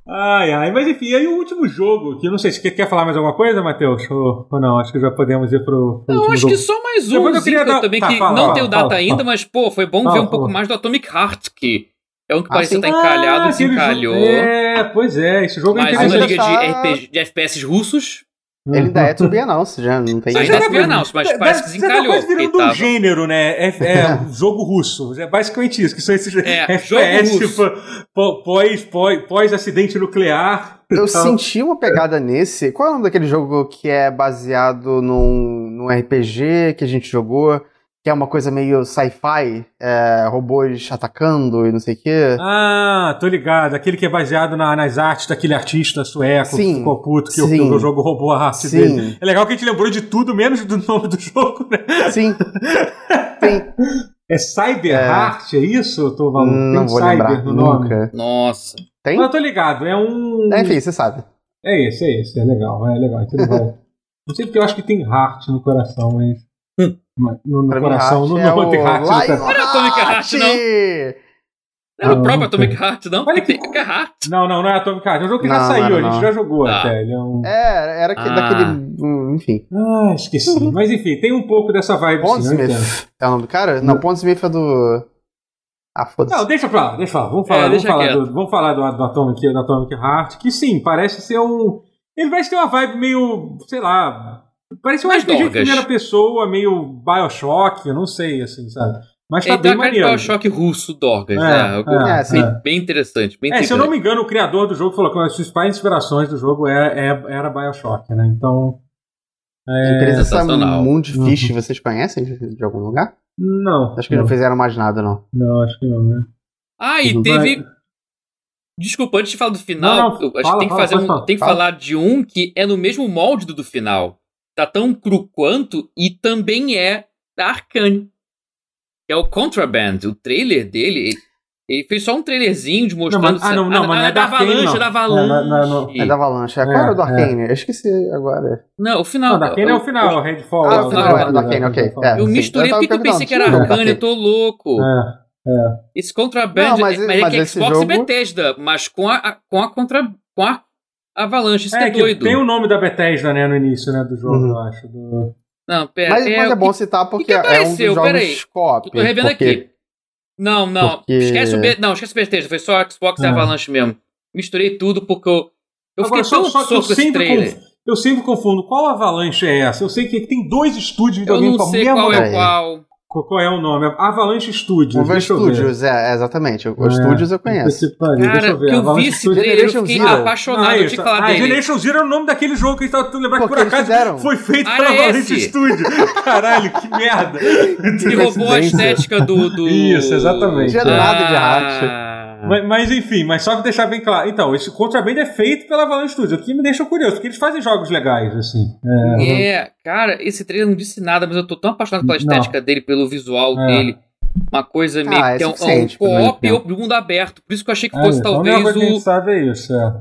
Ai, ai, mas enfim, e aí o último jogo, que eu não sei se quer, quer falar mais alguma coisa, Matheus? Ou, ou, não? Acho que já podemos ir pro. pro não, acho jogo. que só mais um. Eu queria dar... também, tá, que fala, não fala, tem o data fala, ainda, mas, pô, foi bom ver um pouco mais do Atomic Heart, que é um que ah, parece estar tá encalhado, ah, desencalhou. É, pois é, esse jogo é Mais uma liga de, RPG, de FPS russos. Ele ainda é to be announced, já não tem... Ainda é to be announced, mas parece que desencalhou. Você tá virando um gênero, né? É, é jogo russo. É basicamente isso, que são esses é, FPS pós, pós, pós acidente nuclear. Eu então... senti uma pegada nesse. Qual é o nome daquele jogo que é baseado num, num RPG que a gente jogou? Que é uma coisa meio sci-fi, é, robôs atacando e não sei o quê. Ah, tô ligado. Aquele que é baseado na, nas artes daquele artista sueco sim, que ficou puto que, sim, o, o jogo roubou a arte sim. dele. É legal que a gente lembrou de tudo, menos do nome do jogo, né? Sim. sim. É Cyberheart, é... é isso? Eu tô maluco. Não Tem vou Cyber lembrar, no nome. Nunca. Nossa. Tem? Não, eu tô ligado. É um. É, enfim, você sabe. É esse, é esse. É legal. É legal. Então não sei porque eu acho que tem Heart no coração, mas. Hum. No, no coração, no, no é Atomic Heart. Não é Atomic Heart, não. Não é o próprio Atomic Heart, não? Olha que... é Heart. Não, não, não é Atomic Heart. É um jogo que não, já saiu, não, a gente já jogou ah. até. Ele é, um... é, era ah. daquele. Enfim. Ah, esqueci. Mas enfim, tem um pouco dessa vibe. Pondsmith sim, é o nome do cara? Não, Pondsmith é do. Ah, foda-se. Não, deixa pra lá, deixa pra lá. Vamos falar, é, vamos, falar do, vamos falar do, do, Atomic, do Atomic Heart, que sim, parece ser um. Ele vai ter uma vibe meio, sei lá, Parece um RPG de primeira pessoa, meio Bioshock, eu não sei, assim, sabe? Mas tá é, bem maneiro. Bioshock russo, Dorgas, é, né? É, é, bem, bem, interessante, bem é, se eu não me engano, o criador do jogo falou que uma das principais inspirações do jogo era, era, era Bioshock, né? Então... É... A empresa Mundo Fish, uhum. vocês conhecem de, de, algum lugar? Não. Acho que não. não fizeram mais nada, não. Não, acho que não, né? Ah, e teve... Desculpa, antes de falar do final, não, não, acho fala, que tem que, fazer fala, um, tem que falar de um que é no mesmo molde do, do final tá tão cru quanto e também é da Arcane. Que é o Contraband. O trailer dele, ele fez só um trailerzinho de mostrando. Não, mas, ah, não, não, ah, mas não é, é da Avalanche, é da Avalanche. É, da Avalanche. É, qual era o do é, Arcane? É. Eu esqueci agora. Não, o final. Não, da Arcane é o final, o Redfall. Ah, o final era do Arcane, ok. eu misturei porque eu pensei que era Arcane, eu tô louco. É. É. Esse Contraband não, mas, mas, é que Xbox jogo... e Bethesda, mas com a, com a, contra, com a Avalanche, isso é, que é doido. Tem o nome da Bethesda, né, no início, né, do jogo, uhum. eu acho. Do... Não, pera. Mas é, mas é bom citar porque que que é um dos jogos co-op. Tô revendo porque... aqui. Não, não. Porque... Esquece o B... Não, esquece o Bethesda. Foi só Xbox e é. Avalanche mesmo. Misturei tudo porque eu. Eu Agora, fiquei tão só, só esse trailer. Conf... Eu sempre confundo. Qual Avalanche é essa? Eu sei que tem dois estúdios de alguém com a mesma... Eu não sei qual é qual. Qual é o nome? Avalanche Studios. Avalanche Studios, é, exatamente. O é, Studios eu conheço. Cara, Deixa eu ver. que eu Avalanche vi esse trailer, eu fiquei Zero. apaixonado ah, de falar ah, dele. Generation Zero é o nome daquele jogo que a gente tava tentando lembrar que por acaso fizeram. foi feito ah, pela Avalanche Studios. Caralho, que merda. Que roubou a estética do... do... Isso, exatamente. Não tinha nada de hack. Mas, mas, enfim, mas só pra deixar bem claro. Então, esse Contraband é feito pela Avalanche Studios, o que me deixa curioso, porque eles fazem jogos legais, assim. É, é cara, esse trailer não disse nada, mas eu tô tão apaixonado pela estética não. dele, pelo visual é. dele. Uma coisa meio ah, que é, é um, um co-op ou mundo aberto. Por isso que eu achei que fosse é, talvez o. Que sabe é isso, é.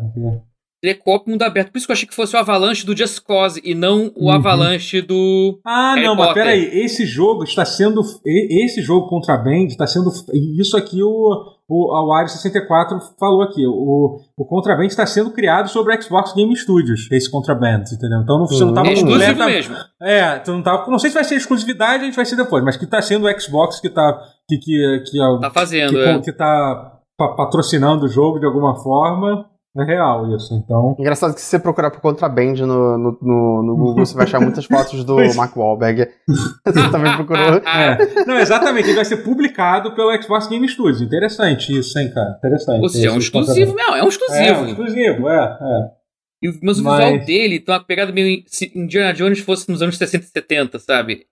Ele é co-op mundo aberto. Por isso que eu achei que fosse o Avalanche do Just Cause e não o uhum. Avalanche do. Ah, Harry não, Potter. mas peraí. Esse jogo está sendo. Esse jogo Contraband está sendo. Isso aqui o o, a Wario 64 falou aqui. O, o Contraband está sendo criado sobre o Xbox Game Studios, esse Contraband, entendeu? Então não, você não estava é exclusivo mesmo. É, tu não tava. Não sei se vai ser exclusividade, a gente vai ser depois, mas que está sendo o Xbox que está que, que, que, é tá fazendo, que, é. que tá patrocinando o jogo de alguma forma. É real isso, então. Engraçado que se você procurar por Contraband no, no, no, no Google, você vai achar muitas fotos do Mark Wahlberg. você também procurou. É. Não, exatamente, ele vai ser publicado pelo Xbox Game Studios. Interessante isso, hein, cara? Interessante. Ou seja, é um exclusivo mesmo, é um exclusivo. É, um exclusivo, é, é. E, mas o visual dele tem uma pegada meio. Se Indiana Jones fosse nos anos 60 e 70, sabe?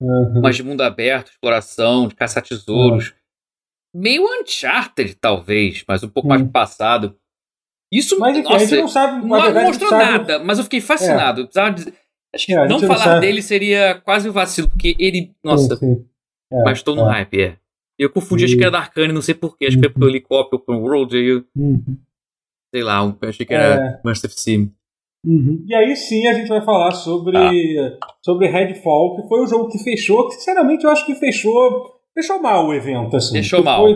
Uhum. Mas de mundo aberto, exploração, de caçar tesouros. Uhum. Meio Uncharted, talvez, mas um pouco uhum. mais passado. Isso, mas enfim, nossa, a gente não sabe. Não, verdade, mostrou sabe... nada, mas eu fiquei fascinado. É. De, acho que é, não falar não dele seria quase um vacilo, porque ele. Nossa. Sim, sim. É, mas estou no é. hype, é. Eu confundi, e... acho que era da Arcane, não sei porquê. Acho que foi pelo helicóptero, Open World, aí eu. Uhum. Sei lá, eu achei que era é. Master of Sim. Uhum. E aí sim a gente vai falar sobre, ah. sobre Redfall, que foi o jogo que fechou, que sinceramente eu acho que fechou. Fechou mal o evento, assim. Fechou mal. Foi,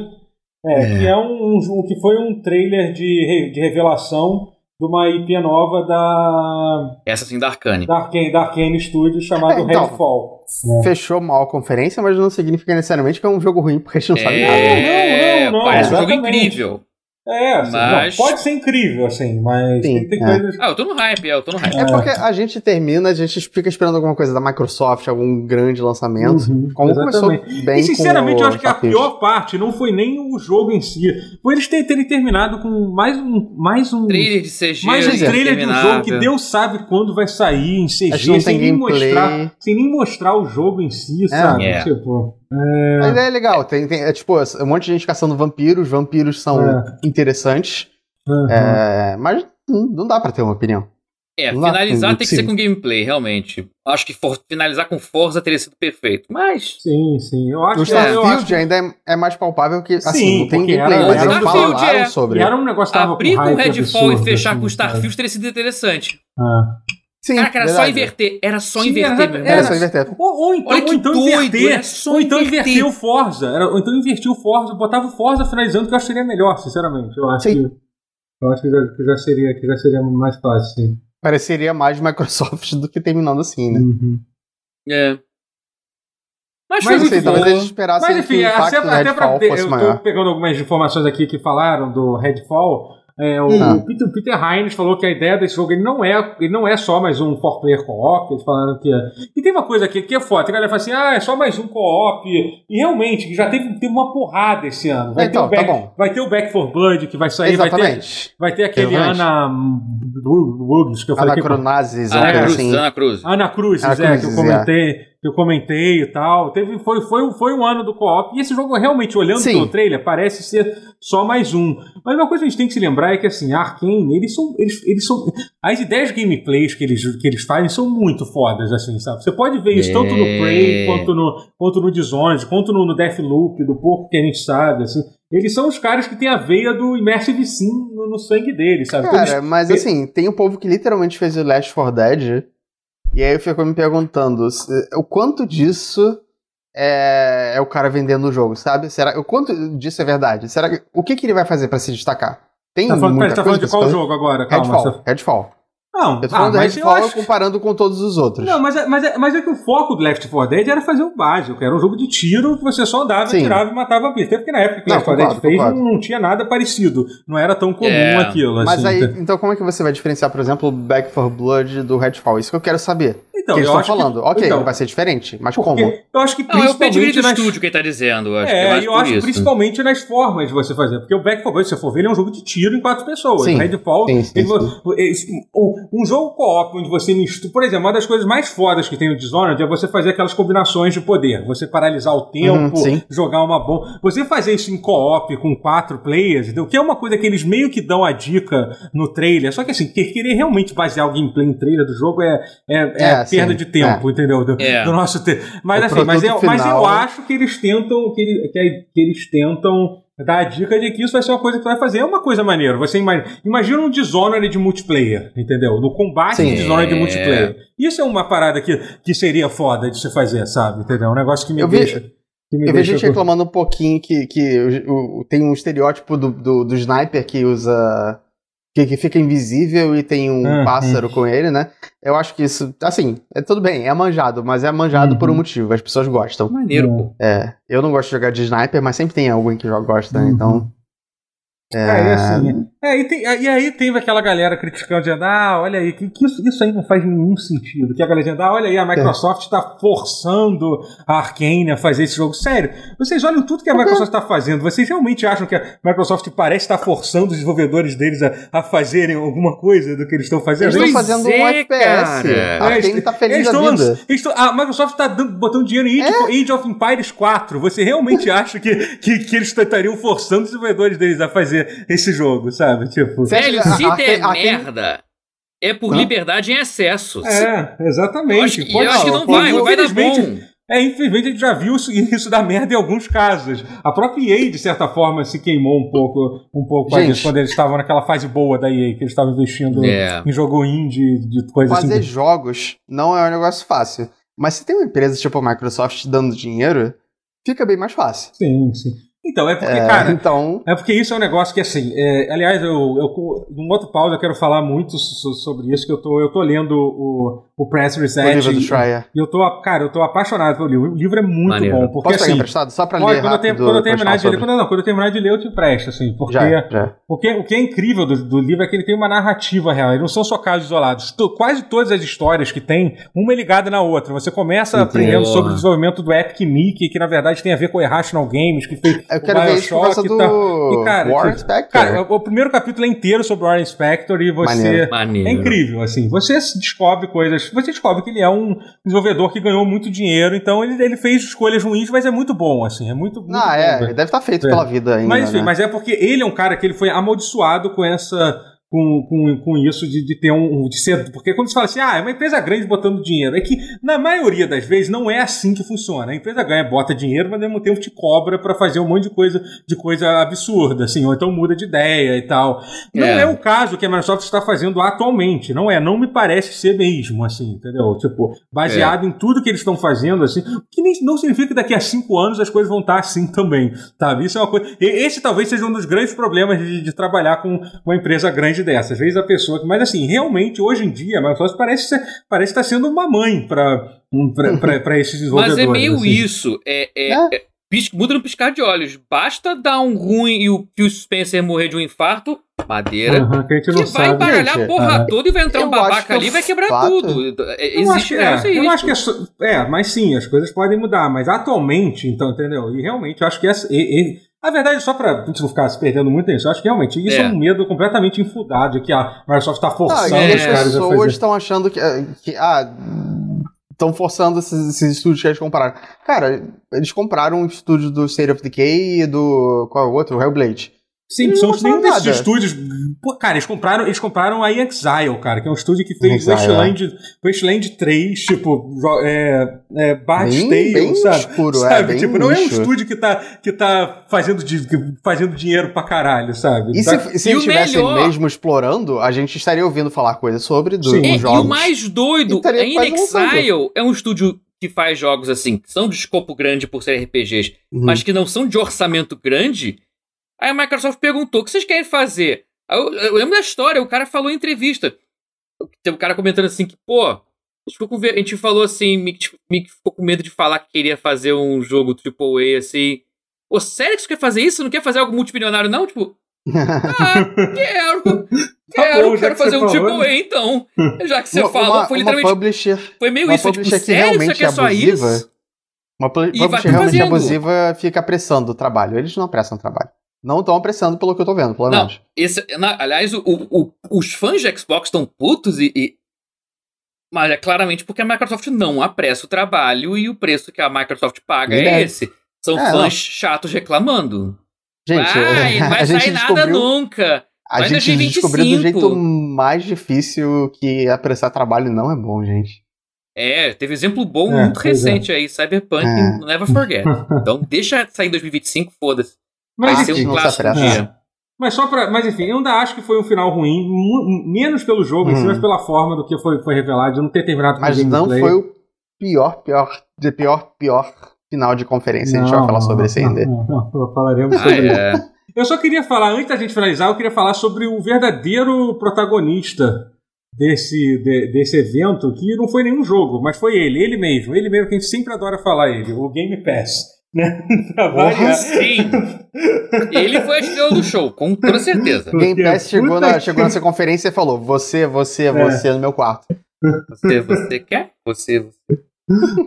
é, é, que é um, um, que foi um trailer de, de revelação de uma IP nova da. Essa sim, da Arcane. Da Arcane, da Arcane Studios, chamado é, então, Redfall. Né? Fechou mal a conferência, mas não significa necessariamente que é um jogo ruim, porque a gente não é, sabe nada. Não, não, não. Parece um jogo incrível. É, assim, mas... não, pode ser incrível, assim, mas Sim, tem, tem é. coisas. Ah, eu tô no hype, é, eu tô no hype. É porque a gente termina, a gente fica esperando alguma coisa da Microsoft, algum grande lançamento. Uhum, como exatamente. começou bem. E sinceramente, eu acho que a pior parte não foi nem o jogo em si. Foi eles terem terminado com mais um. Mais um trailer de CG. Mais um trailer de um jogo que Deus sabe quando vai sair em CG, sem nem, mostrar, sem nem mostrar o jogo em si, é. sabe? Yeah. Tipo. É... A ideia é legal. Tem, tem, é, tipo, um monte de gente caçando vampiros. Vampiros são é. interessantes. Uhum. É, mas não dá pra ter uma opinião. É, não finalizar tem que ser com gameplay, realmente. Acho que for, finalizar com Forza teria sido perfeito, mas... Sim, sim. Eu acho o Starfield que, ainda é, é, mais palpável que, assim, sim, não tem gameplay, era, mas eles falaram é, sobre. Era um negócio que Abrir com Redfall e fechar assim, com Starfield teria sido interessante. Ah. Sim, Caraca, era verdade. só inverter. Era só Sim, inverter, era, era, era, só inverter. Ou, ou então, ou então doido, inverter. ou então inverter. inverter o Forza. Era, ou então invertir o Forza, botava o Forza finalizando, que eu acho que seria melhor, sinceramente. Eu acho sim. que. Eu acho que já, que já, seria, que já seria mais fácil, sim. Pareceria mais Microsoft do que terminando assim, né? Uhum. É. Mas, mas enfim, talvez eles esperassem mas, enfim, que o impacto até, até pra, fosse eu maior. tô pegando algumas informações aqui que falaram do Redfall. É, o, hum. Peter, Peter Hines falou que a ideia desse jogo ele não é, ele não é só mais um four player co-op. Eles falaram que é. E tem uma coisa aqui que é foda. Tem galera que fala assim: ah, é só mais um co-op. E realmente, já teve, teve uma porrada esse ano. Vai, então, ter o tá Back, tá vai ter o Back for Blood que vai sair. Exatamente. Vai ter, vai ter aquele Ana Wugs que eu falei. Ana, Cruz, assim. Ana Cruz. Ana Cruz, Ana é, que eu comentei. É que eu comentei e tal. Teve, foi, foi, foi um ano do co-op. E esse jogo, realmente, olhando Sim. pelo trailer, parece ser só mais um. Mas uma coisa que a gente tem que se lembrar é que, assim, a Arkane, eles são. Eles, eles são as ideias de gameplays que eles, que eles fazem são muito fodas, assim, sabe? Você pode ver isso é. tanto no Prey, quanto no, quanto no Dishonored, quanto no, no Deathloop, do pouco que a gente sabe, assim. Eles são os caras que têm a veia do Immersive Sim no, no sangue deles, sabe? Cara, eles, mas assim, tem um povo que literalmente fez o Last 4 Dead e aí eu fico me perguntando o quanto disso é, é o cara vendendo o jogo, sabe? Será, o quanto disso é verdade? Será que, o que, que ele vai fazer para se destacar? Tem tá falando, muita tá falando de qual jogo agora? Calma, Redfall. Redfall. Não, eu tô falando ah, do Redfall acho... comparando com todos os outros. Não, mas é, mas, é, mas é que o foco do Left 4 Dead era fazer o básico. Era um jogo de tiro que você só andava, Sim. tirava e matava bicho. Até porque na época que o Left 4 Dead fez não, não, tinha nada parecido. Não era tão comum é. aquilo. Mas assim. aí, então como é que você vai diferenciar, por exemplo, o Back 4 Blood do Redfall? Isso que eu quero saber. Então, que eles estão falando. Que, ok, então, vai ser diferente, mas como? Eu acho que principalmente. Não, é o do nas... estúdio que ele tá dizendo. Eu acho é, eu acho isso. principalmente nas formas de você fazer. Porque o Back 4 Blood, se você for ver, ele é um jogo de tiro em quatro pessoas. Sim. Redfall, sim, sim, ele, sim. Um jogo co-op onde você mistura. Por exemplo, uma das coisas mais fodas que tem no Dishonored é você fazer aquelas combinações de poder. Você paralisar o tempo, uhum, jogar uma bomba. Você fazer isso em co-op com quatro players, o que é uma coisa que eles meio que dão a dica no trailer. Só que assim, querer realmente basear o gameplay em trailer do jogo é, é, é, é perda de tempo, é. entendeu? Do, é. do nosso tempo. Mas o assim, mas eu, mas eu acho que eles tentam, que, ele, que, que eles tentam dar a dica de que isso vai ser uma coisa que vai fazer. É uma coisa maneira. Você imagina, imagina um Dishonored de multiplayer, entendeu? No combate Sim. de Dishonored de multiplayer. Isso é uma parada que, que seria foda de se fazer, sabe? Entendeu? É um negócio que me eu deixa. Vi... Eu vejo gente reclamando um pouquinho que, que o, o, tem um estereótipo do, do, do sniper que usa que, que fica invisível e tem um uhum. pássaro com ele, né? Eu acho que isso, assim, é tudo bem, é manjado, mas é manjado uhum. por um uhum. motivo, as pessoas gostam. Maneiro, pô. É, eu não gosto de jogar de sniper, mas sempre tem alguém que gosta, uhum. então é, é assim. É, e, tem, e aí teve aquela galera criticando, dizendo, ah, olha aí, que, que isso, isso, aí não faz nenhum sentido. Que a galera dizendo, ah, olha aí, a Microsoft está é. forçando a Arkane a fazer esse jogo. Sério, vocês olham tudo que a Microsoft está fazendo, vocês realmente acham que a Microsoft parece estar forçando os desenvolvedores deles a, a fazerem alguma coisa do que eles estão fazendo? Eles estão fazendo um FPS. A Arkane está feliz eles da vida. Estão, a Microsoft está botando dinheiro em Age, é? Age, of Empires 4. Você realmente acha que, que, que eles estariam forçando os desenvolvedores deles a fazer fazer esse jogo, sabe? Tipo. Velho, se a, der a, merda. É por Hã? liberdade em excesso. É, exatamente. Eu acho que, eu acho que não vai, vai dar bom. É, infelizmente a gente já viu isso, isso dar merda em alguns casos. A própria EA, de certa forma, se queimou um pouco, um pouco gente, quando eles estavam naquela fase boa da EA, que eles estavam investindo é. em jogo indie, de coisas assim. Fazer jogos não é um negócio fácil. Mas se tem uma empresa tipo a Microsoft dando dinheiro, fica bem mais fácil. Sim, sim. Então, é porque, é, cara. Então... É porque isso é um negócio que, assim. É, aliás, eu, eu, num outro pausa eu quero falar muito sobre isso, que eu tô, eu tô lendo o, o Press Reset. O livro do Schreier. E eu tô, cara, eu tô apaixonado pelo livro. O livro é muito Maneiro. bom. Porque, Posso assim, emprestado? Só pra ler quando, eu, quando eu terminar de ler, quando, não, quando eu terminar de ler, eu te empresto, assim. Porque, já, já. porque o que é incrível do, do, livro é que ele tem uma narrativa real. Eles não são só casos isolados. quase todas as histórias que tem, uma é ligada na outra. Você começa Entendi. aprendendo sobre o desenvolvimento do Epic Mickey, que na verdade tem a ver com o Irrational Games, que fez eu quero o Bioshock ver e tal. E, cara, Warren Spector. Cara, o primeiro capítulo é inteiro sobre o Warren Spector e você. Maneiro. É incrível, assim. Você descobre coisas. Você descobre que ele é um desenvolvedor que ganhou muito dinheiro, então ele, ele fez escolhas ruins, mas é muito bom, assim. É muito. muito ah, é. Ele deve estar feito é. pela vida ainda. Mas, enfim, né? mas é porque ele é um cara que ele foi amaldiçoado com essa com, com, com isso de, de ter um. De ser, porque quando você fala assim, ah, é uma empresa grande botando dinheiro, é que na maioria das vezes não é assim que funciona. A empresa ganha, bota dinheiro, mas ao mesmo tempo te cobra para fazer um monte de coisa, de coisa absurda, assim, ou então muda de ideia e tal. Não é, é o caso que a Microsoft está fazendo atualmente, não é? Não me parece ser mesmo, assim, entendeu? Tipo, baseado é. em tudo que eles estão fazendo, assim, que nem, não significa que daqui a cinco anos as coisas vão estar assim também, sabe? Isso é uma coisa. Esse talvez seja um dos grandes problemas de, de trabalhar com uma empresa grande grande dessa. Às vezes a pessoa. Mas assim, realmente, hoje em dia, a Microsoft parece, ser, parece estar sendo uma mãe para esses desenvolvedores. Mas é meio assim. isso. É, é, é. é muda no piscar de olhos. Basta dar um ruim e o Phil Spencer morrer de um infarto, madeira, uhum, que, que vai sabe. embaralhar a porra uhum. toda e vai entrar eu um babaca ali e vai quebrar fato... tudo. É, eu acho, é, eu acho que é, é, mas sim, as coisas podem mudar, mas atualmente, então, entendeu? E realmente, eu acho que essa, e, e, a verdade, só pra gente não ficar se perdendo muito nisso, eu acho que realmente isso é, é um medo completamente infundado, que a Microsoft tá forçando não, os caras a fazer. As pessoas estão achando que, que ah, estão forçando esses, esses, estúdios que eles compraram. Cara, eles compraram o estúdio do State of Decay e do. Qual é o outro? O Hellblade. Sim, são nenhum desses estúdios. Pô, cara, eles compraram, eles compraram a Exile, cara, que é um estúdio que fez Wasteland, é. Wasteland 3, tipo, é, é Bart bem, bem sabe? Escuro, é, sabe? É, tipo, não é um estúdio que tá, que tá fazendo, fazendo dinheiro pra caralho, sabe? E tá... se, se eles estivessem melhor... mesmo explorando, a gente estaria ouvindo falar coisas sobre dos é, jogos. E o mais doido, a In Exile é um estúdio que faz jogos assim, que são de escopo grande por ser RPGs, uhum. mas que não são de orçamento grande Aí a Microsoft perguntou: o que vocês querem fazer? Eu, eu, lembro da história, o cara falou em entrevista. Tem um cara comentando assim que, pô, a gente, com, a gente falou assim, Mick, tipo, Mick ficou com medo de falar que queria fazer um jogo AAA assim. Pô, sério que você quer fazer isso? Não quer fazer algo multimilionário, não? Tipo. ah, quero! Tá quero, bom, quero fazer um falou, AAA então. Já que você uma, falou, foi literalmente. Foi meio isso, tipo, sério, realmente isso é só isso? Uma publisher realmente abusiva fica apressando o trabalho. Eles não apressam o trabalho. Não estão apressando pelo que eu tô vendo, pelo menos. Esse, na, aliás, o, o, os fãs de Xbox estão putos e, e, Mas é claramente porque a Microsoft não apressa o trabalho e o preço que a Microsoft paga é, é esse. São é, fãs não. chatos reclamando. Gente, Ai, não vai sair nada nunca. A vai gente descobriu do jeito mais difícil que apressar trabalho não é bom, gente. É, teve exemplo bom é, muito é. recente é. aí, Cyberpunk é. Never Forget. então deixa sair em 2025, foda-se. Mas Vai ser um clássico dia. Mas só pra. Mas enfim, eu ainda acho que foi um final ruim, menos pelo jogo, hum. mas pela forma do que foi, foi revelado, de não ter terminado Mas não foi o pior, pior, de pior, pior final de conferência. Não, a gente vai falar sobre isso ainda. Não, não, não, falaremos ah, sobre é. isso. Eu só queria falar, antes da gente finalizar, eu queria falar sobre o verdadeiro protagonista desse, de, desse evento, que não foi nenhum jogo, mas foi ele, ele mesmo, ele mesmo que a gente sempre adora falar ele, o Game Pass né? Porra, sim! Ele foi a estrela do show, com toda certeza. O Game Pass chegou, na, chegou nessa conferência e falou: Você, você, é. você no meu quarto. Você, você quer? Você, você.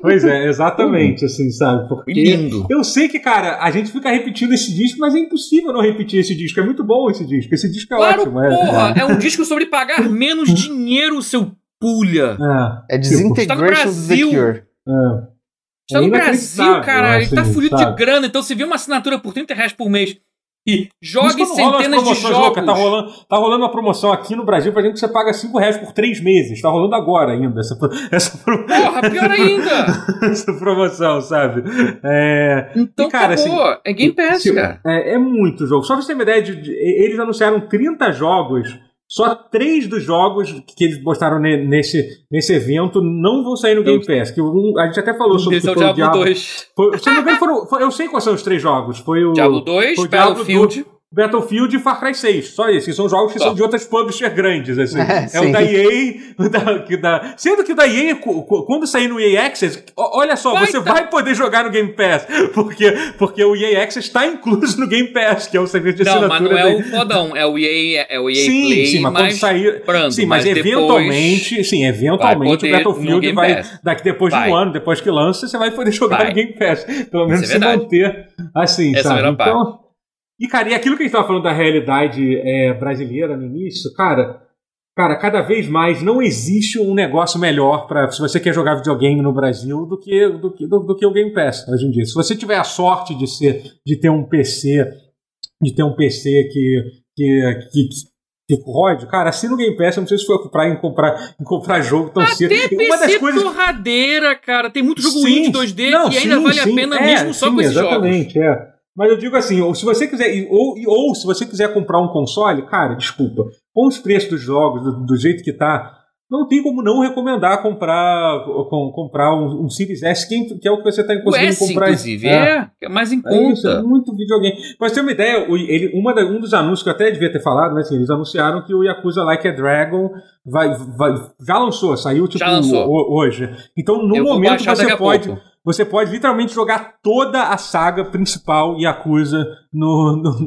Pois é, exatamente, assim, sabe? Porque Lindo. eu sei que, cara, a gente fica repetindo esse disco, mas é impossível não repetir esse disco. É muito bom esse disco. Esse disco é claro, ótimo. É. Porra, é. é um disco sobre pagar menos dinheiro, seu pulha. É, é Disintegration of the Cure. É. Está é no Brasil, caralho. Ele tá fudido de grana. Então, se vê uma assinatura por 30 reais por mês e jogue centenas de jogos. Louca, tá, rolando, tá rolando uma promoção aqui no Brasil pra gente que você paga 5 reais por 3 meses. Tá rolando agora ainda essa, essa Porra, pior ainda! essa promoção, sabe? É... Então, e, cara, acabou. Assim, é Game Pass, cara. É, é, muito jogo. Só pra você ter uma ideia, de, de, eles anunciaram 30 jogos só três dos jogos que eles mostraram nesse, nesse evento não vão sair no Game Pass. Que um, a gente até falou sobre Esse é o Diablo, Diablo 2. Foi, se não me engano, foram, foi, eu sei quais são os três jogos. Foi o Diablo 2, o Battlefield. Do, Battlefield e Far Cry 6. Só isso. Que são jogos que são de outras publishers grandes. Assim. É, é o da EA. O da, que da, sendo que o da EA, quando sair no EA Access, olha só, vai, você tá. vai poder jogar no Game Pass. Porque, porque o EA Access está incluso no Game Pass, que é o serviço de assinatura. Não, mas não é o fodão. É o EA, é o EA sim, Play. Sim, mas quando sair. Brando, sim, mas, mas eventualmente. Sim, eventualmente o Battlefield vai. Daqui depois vai. de um ano, depois que lança, você vai poder jogar vai. no Game Pass. Pelo menos é você vai ter. Assim, Essa sabe? Então. E, cara, e aquilo que a gente estava falando da realidade é, brasileira no início, cara, cara, cada vez mais não existe um negócio melhor para se você quer jogar videogame no Brasil do que, do, que, do, do, que o Game Pass hoje em dia. Se você tiver a sorte de ser, de ter um PC, de ter um PC que, que, que que rode, cara, assina o Game Pass, eu não sei se foi comprar em comprar, em comprar jogo tão Até cedo. PC Uma das coisas porradeira, cara. Tem muito jogo sim, indie 2D não, que ainda sim, vale sim, a pena é, mesmo só com esses exatamente, jogos. É. Mas eu digo assim, ou se você quiser, ou, ou se você quiser comprar um console, cara, desculpa, com os preços dos jogos, do, do jeito que tá, não tem como não recomendar comprar, com, comprar um, um Series S, que, que, é o que você está conseguindo S, comprar. Inclusive, é, é, mais em é conta. Isso, é muito videogame. Mas ter uma ideia, ele, uma da, um dos anúncios que eu até devia ter falado, mas assim, eles anunciaram que o Yakuza Like a Dragon vai, vai, já lançou, saiu tipo lançou. hoje. Então, no eu momento você pode. Pouco você pode literalmente jogar toda a saga principal Yakuza no, no,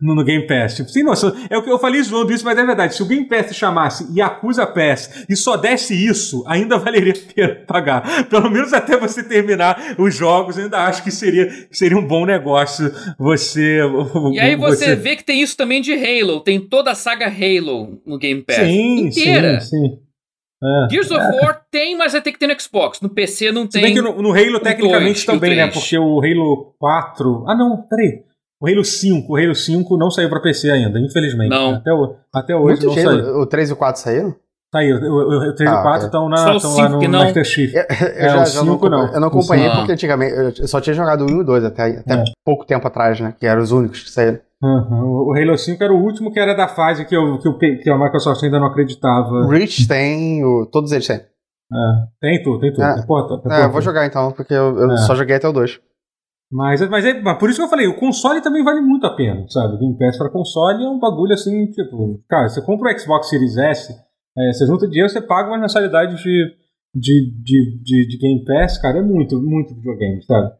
no, no, Game Pass. Tipo, sem noção. É o que eu falei zoando isso, mas é verdade. Se o Game Pass se chamasse Yakuza Pass e só desse isso, ainda valeria a pena pagar. Pelo menos até você terminar os jogos, ainda acho que seria, seria um bom negócio você. E aí você, você vê que tem isso também de Halo. Tem toda a saga Halo no Game Pass. Sim, inteira. sim, sim. É, Gears of é. War tem, mas vai ter que ter no Xbox. No PC não tem. Se bem que no, no Halo, tecnicamente, também, né? Porque o Halo 4. Ah, não, peraí. O Halo 5, o Halo 5 não saiu pra PC ainda, infelizmente. Não. Até, o, até hoje Muito não saiu. O 3 e o 4 saíram? Saiu. O, o 3 ah, e o 4 estão lá no não. Master Chief. Eu, eu é, já, o 5 não, não. Eu não acompanhei porque antigamente eu só tinha jogado o 1 e o 2 até, até é. pouco tempo atrás, né? Que eram os únicos que saíram. Uhum. O Halo 5 era o último que era da fase que, eu, que, eu, que a Microsoft ainda não acreditava. Reach tem, o, todos eles têm. É, tem tudo, tem tudo. É, tem é, eu vou jogar então, porque eu, eu é. só joguei até o 2. Mas, mas, é, mas por isso que eu falei, o console também vale muito a pena, sabe? Game Pass para console é um bagulho assim, tipo, cara, você compra o Xbox Series S, é, você junta dinheiro, você paga uma mensalidade de, de, de, de, de Game Pass, cara, é muito, muito videogame, sabe?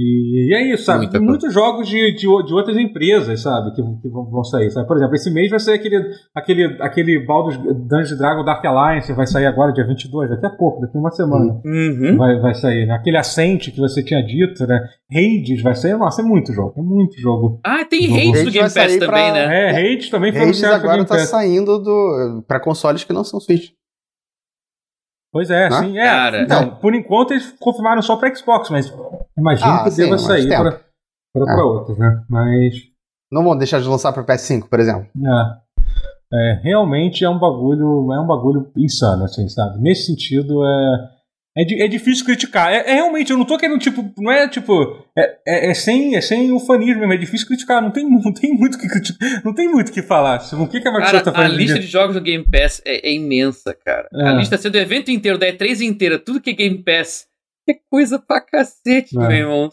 E, é isso, sabe? Tem muitos jogos de, de, de, outras empresas, sabe? Que, que vão, sair, sabe? Por exemplo, esse mês vai sair aquele, aquele, aquele Baldur's Dungeons Dragon Dark Alliance, vai sair agora, dia 22, daqui a pouco, daqui a uma semana. Uhum. Vai, vai sair, né? Aquele Ascent que você tinha dito, né? Raids vai sair, nossa, é muito jogo, é muito jogo. Ah, tem Raids do Game Pass também, pra... né? É, Raids também foi Raids agora tá saindo do, pra consoles que não são Switch. Pois é, ah, sim. É. Cara, então, é. por enquanto eles confirmaram só para Xbox, mas imagino ah, que sim, deva sair para é. outros, né? Mas. Não vão deixar de lançar para PS5, por exemplo. É. é. Realmente é um bagulho, é um bagulho insano, assim, sabe? Nesse sentido, é é, é difícil criticar. É, é, realmente, eu não tô querendo, tipo, não é tipo. É, é, é sem, é sem ufanismo mesmo, é difícil criticar. Não tem, não tem muito que criticar. Não tem muito que falar. O que, que a Microsoft cara, tá fazendo? A lista de jogos do Game Pass é, é imensa, cara. A é. lista sendo o evento inteiro, da E3 inteira, tudo que é Game Pass. É coisa pra cacete, meu irmão.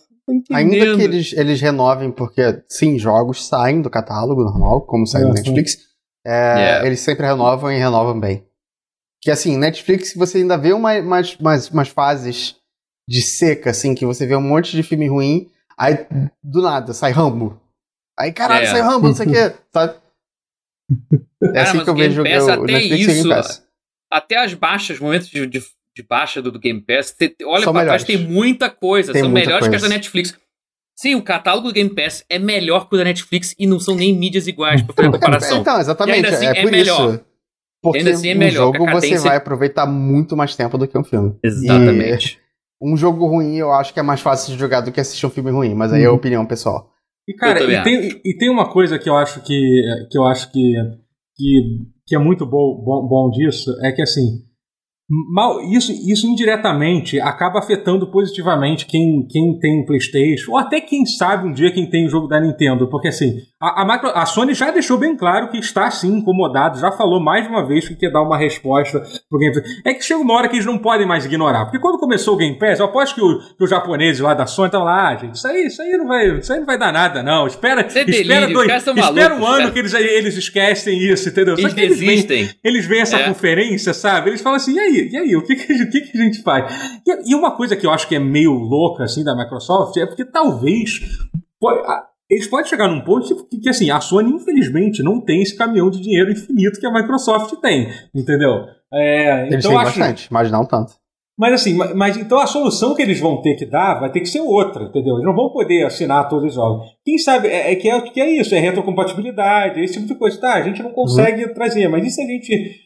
Ainda que eles, eles renovem, porque sim, jogos saem do catálogo normal, como sai do Netflix. Yeah. Eles sempre renovam e renovam bem. Que assim, Netflix você ainda vê uma, umas, umas, umas fases de seca, assim, que você vê um monte de filme ruim, aí do nada sai Rambo. Aí, caralho, é. sai Rambo, não sei o quê, sabe? É Cara, assim que eu vejo Pass, o Netflix isso. Até as baixas, momentos de, de, de baixa do, do, Game Pass, te, olha São pra melhores. trás, tem muita coisa. Tem são muita melhores coisa. que as da Netflix. Sim, o catálogo do Game Pass é melhor que o da Netflix e não são nem mídias iguais pra fazer comparação. então, exatamente. Assim, é, é, por melhor. isso. Porque ainda assim é melhor. Um jogo você vai aproveitar muito mais tempo do que um filme. Exatamente. E um jogo ruim eu acho que é mais fácil de jogar do que assistir um filme ruim, mas aí é a uhum. opinião pessoal. E cara, e tem, e tem, uma coisa que eu acho que, que eu acho que, que, que é muito bom, bom, bom disso, é que assim, Mal, isso, isso indiretamente acaba afetando positivamente quem, quem tem PlayStation, ou até quem sabe um dia quem tem o jogo da Nintendo, porque assim, a, a, Micro, a Sony já deixou bem claro que está sim incomodado, já falou mais de uma vez que quer dar uma resposta pro Game Pass. É que chega uma hora que eles não podem mais ignorar, porque quando começou o Game Pass, eu aposto que, o, que os japoneses lá da Sony estavam lá, ah, gente, isso aí, isso aí não vai, isso aí não vai dar nada, não. Espera, é espera, dois, espera um ano que eles, eles esquecem isso, entendeu? Eles eles desistem. Vêm, eles veem essa é. conferência, sabe? Eles falam assim, e aí? E aí, o que, que, o que, que a gente faz? E, e, uma coisa que eu acho que é meio louca, assim, da Microsoft, é porque talvez. Pode, eles podem chegar num ponto tipo, que, que, assim, a Sony, infelizmente, não tem esse caminhão de dinheiro infinito que a Microsoft tem, entendeu? É, eles então têm acho, bastante, mas não tanto. Mas assim, mas, mas, então a solução que eles vão ter que dar vai ter que ser outra, entendeu? Eles não vão poder assinar todos os jogos. Quem sabe é, é que, é, que é isso, é retrocompatibilidade, esse tipo de coisa. Tá, a gente não consegue uhum. trazer, mas e se a gente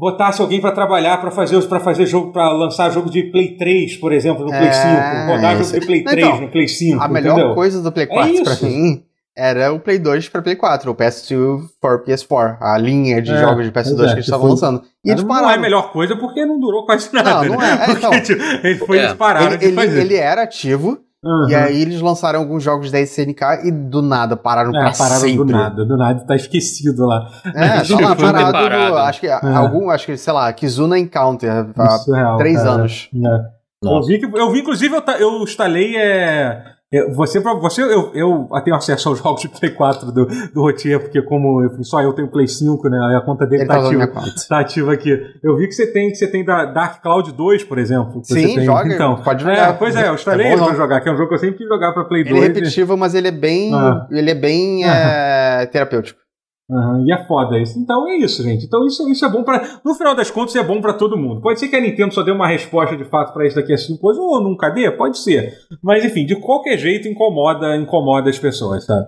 botasse alguém para trabalhar para fazer para fazer jogo para lançar jogo de Play 3, por exemplo, no é, Play 5, rodar jogo de Play 3 então, no Play 5, A melhor entendeu? coisa do Play 4 é para mim era o Play 2 para Play 4, o PS2 for PS4, a linha de é, jogos de PS2 é, que eles estavam lançando. E eles pararam. Não é a melhor coisa porque não durou quase nada. Não, não é. Né? Porque, então, tipo, ele foi, é. eles pararam ele, de fazer. Ele, ele era ativo, Uhum. E aí eles lançaram alguns jogos da SNK e do nada pararam é, pra pararam sempre. do nada, do nada tá esquecido lá. É, tá lá parado, parado. acho que é. algum, acho que, sei lá, Kizuna Encounter há real, três cara. anos. É. Eu vi, que, eu vi, inclusive, eu, eu instalei é, eu, você, você eu, eu tenho acesso aos jogos de Play 4 do, do Rotier, porque como eu, só eu tenho Play 5, né? A conta dele tá, tá ativa, tá ativa aqui. Eu vi que você tem, que você tem da Dark Cloud 2, por exemplo. Sim, tem, joga. Então, pode jogar. É, pois é, eu instalei é ele pra jogar, que é um jogo que eu sempre quis jogar pra Play ele 2. Ele é repetitivo, mas ele é bem, ah. ele é bem ah. é, terapêutico. Uhum, e é foda isso. Então é isso, gente. Então isso, isso é bom para No final das contas, é bom para todo mundo. Pode ser que a Nintendo só dê uma resposta de fato para isso daqui a cinco anos, ou nunca dê, pode ser. Mas enfim, de qualquer jeito incomoda, incomoda as pessoas, sabe?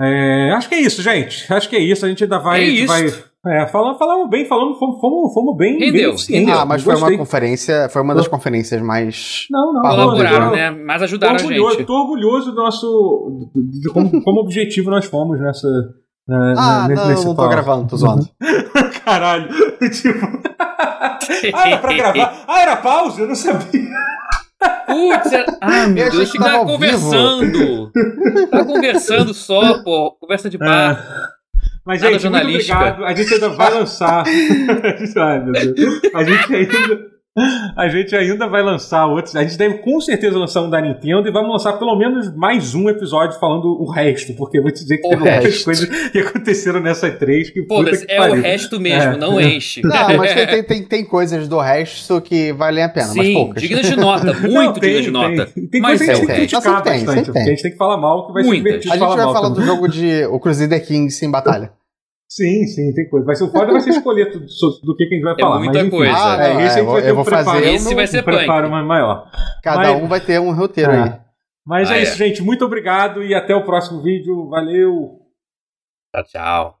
É, acho que é isso, gente. Acho que é isso. A gente ainda vai. É isso. vai é, falamos, falamos bem, falamos, fomos, fomos, fomos bem. Rendeu, bem rendeu. Ah, mas foi uma conferência, foi uma das conferências mais. Não, não, colaboraram, né? Mas ajudaram a gente. Tô orgulhoso do nosso. De, de como, como objetivo nós fomos nessa é, ah, nesse, não, nesse não tô gravando, tô zoando. Caralho, tipo. ah, era pra gravar? Ah, era pause? Eu não sabia. Putz, era... ah, meu Deus, a tá conversando. tá conversando só, pô, conversa de bar. É. Mas, Nada gente, jornalística. muito obrigado. A gente ainda vai lançar. Ai, meu Deus. A gente ainda. A gente ainda vai lançar outros. A gente deve com certeza lançar um da Nintendo e vamos lançar pelo menos mais um episódio falando o resto, porque eu vou te dizer que o teve muitas coisas que aconteceram nessa E3 que. Pô, é pariu. o resto mesmo, é. não enche. Não, mas tem, tem, tem, tem, coisas do resto que valem a pena, Sim, mas poucas. Dignas de nota, muito não, tem, de nota. Tem, tem mas coisa que a gente tem que criticar tem, bastante. Tem, a gente tem que falar mal, que vai Muitas. ser divertido. A gente vai falar do jogo de o Crusader Kings em batalha. Sim, sim, tem coisa. Vai ser o foda vai ser escolher tudo, do que, que a gente vai é falar. Muita mas, enfim, coisa. Ah, é, esse é, a gente vai ter um preparo, esse vai ser um preparo maior. Cada mas, um vai ter um roteiro é. aí. Mas ah, é isso, é. gente. Muito obrigado e até o próximo vídeo. Valeu! Tchau, tchau.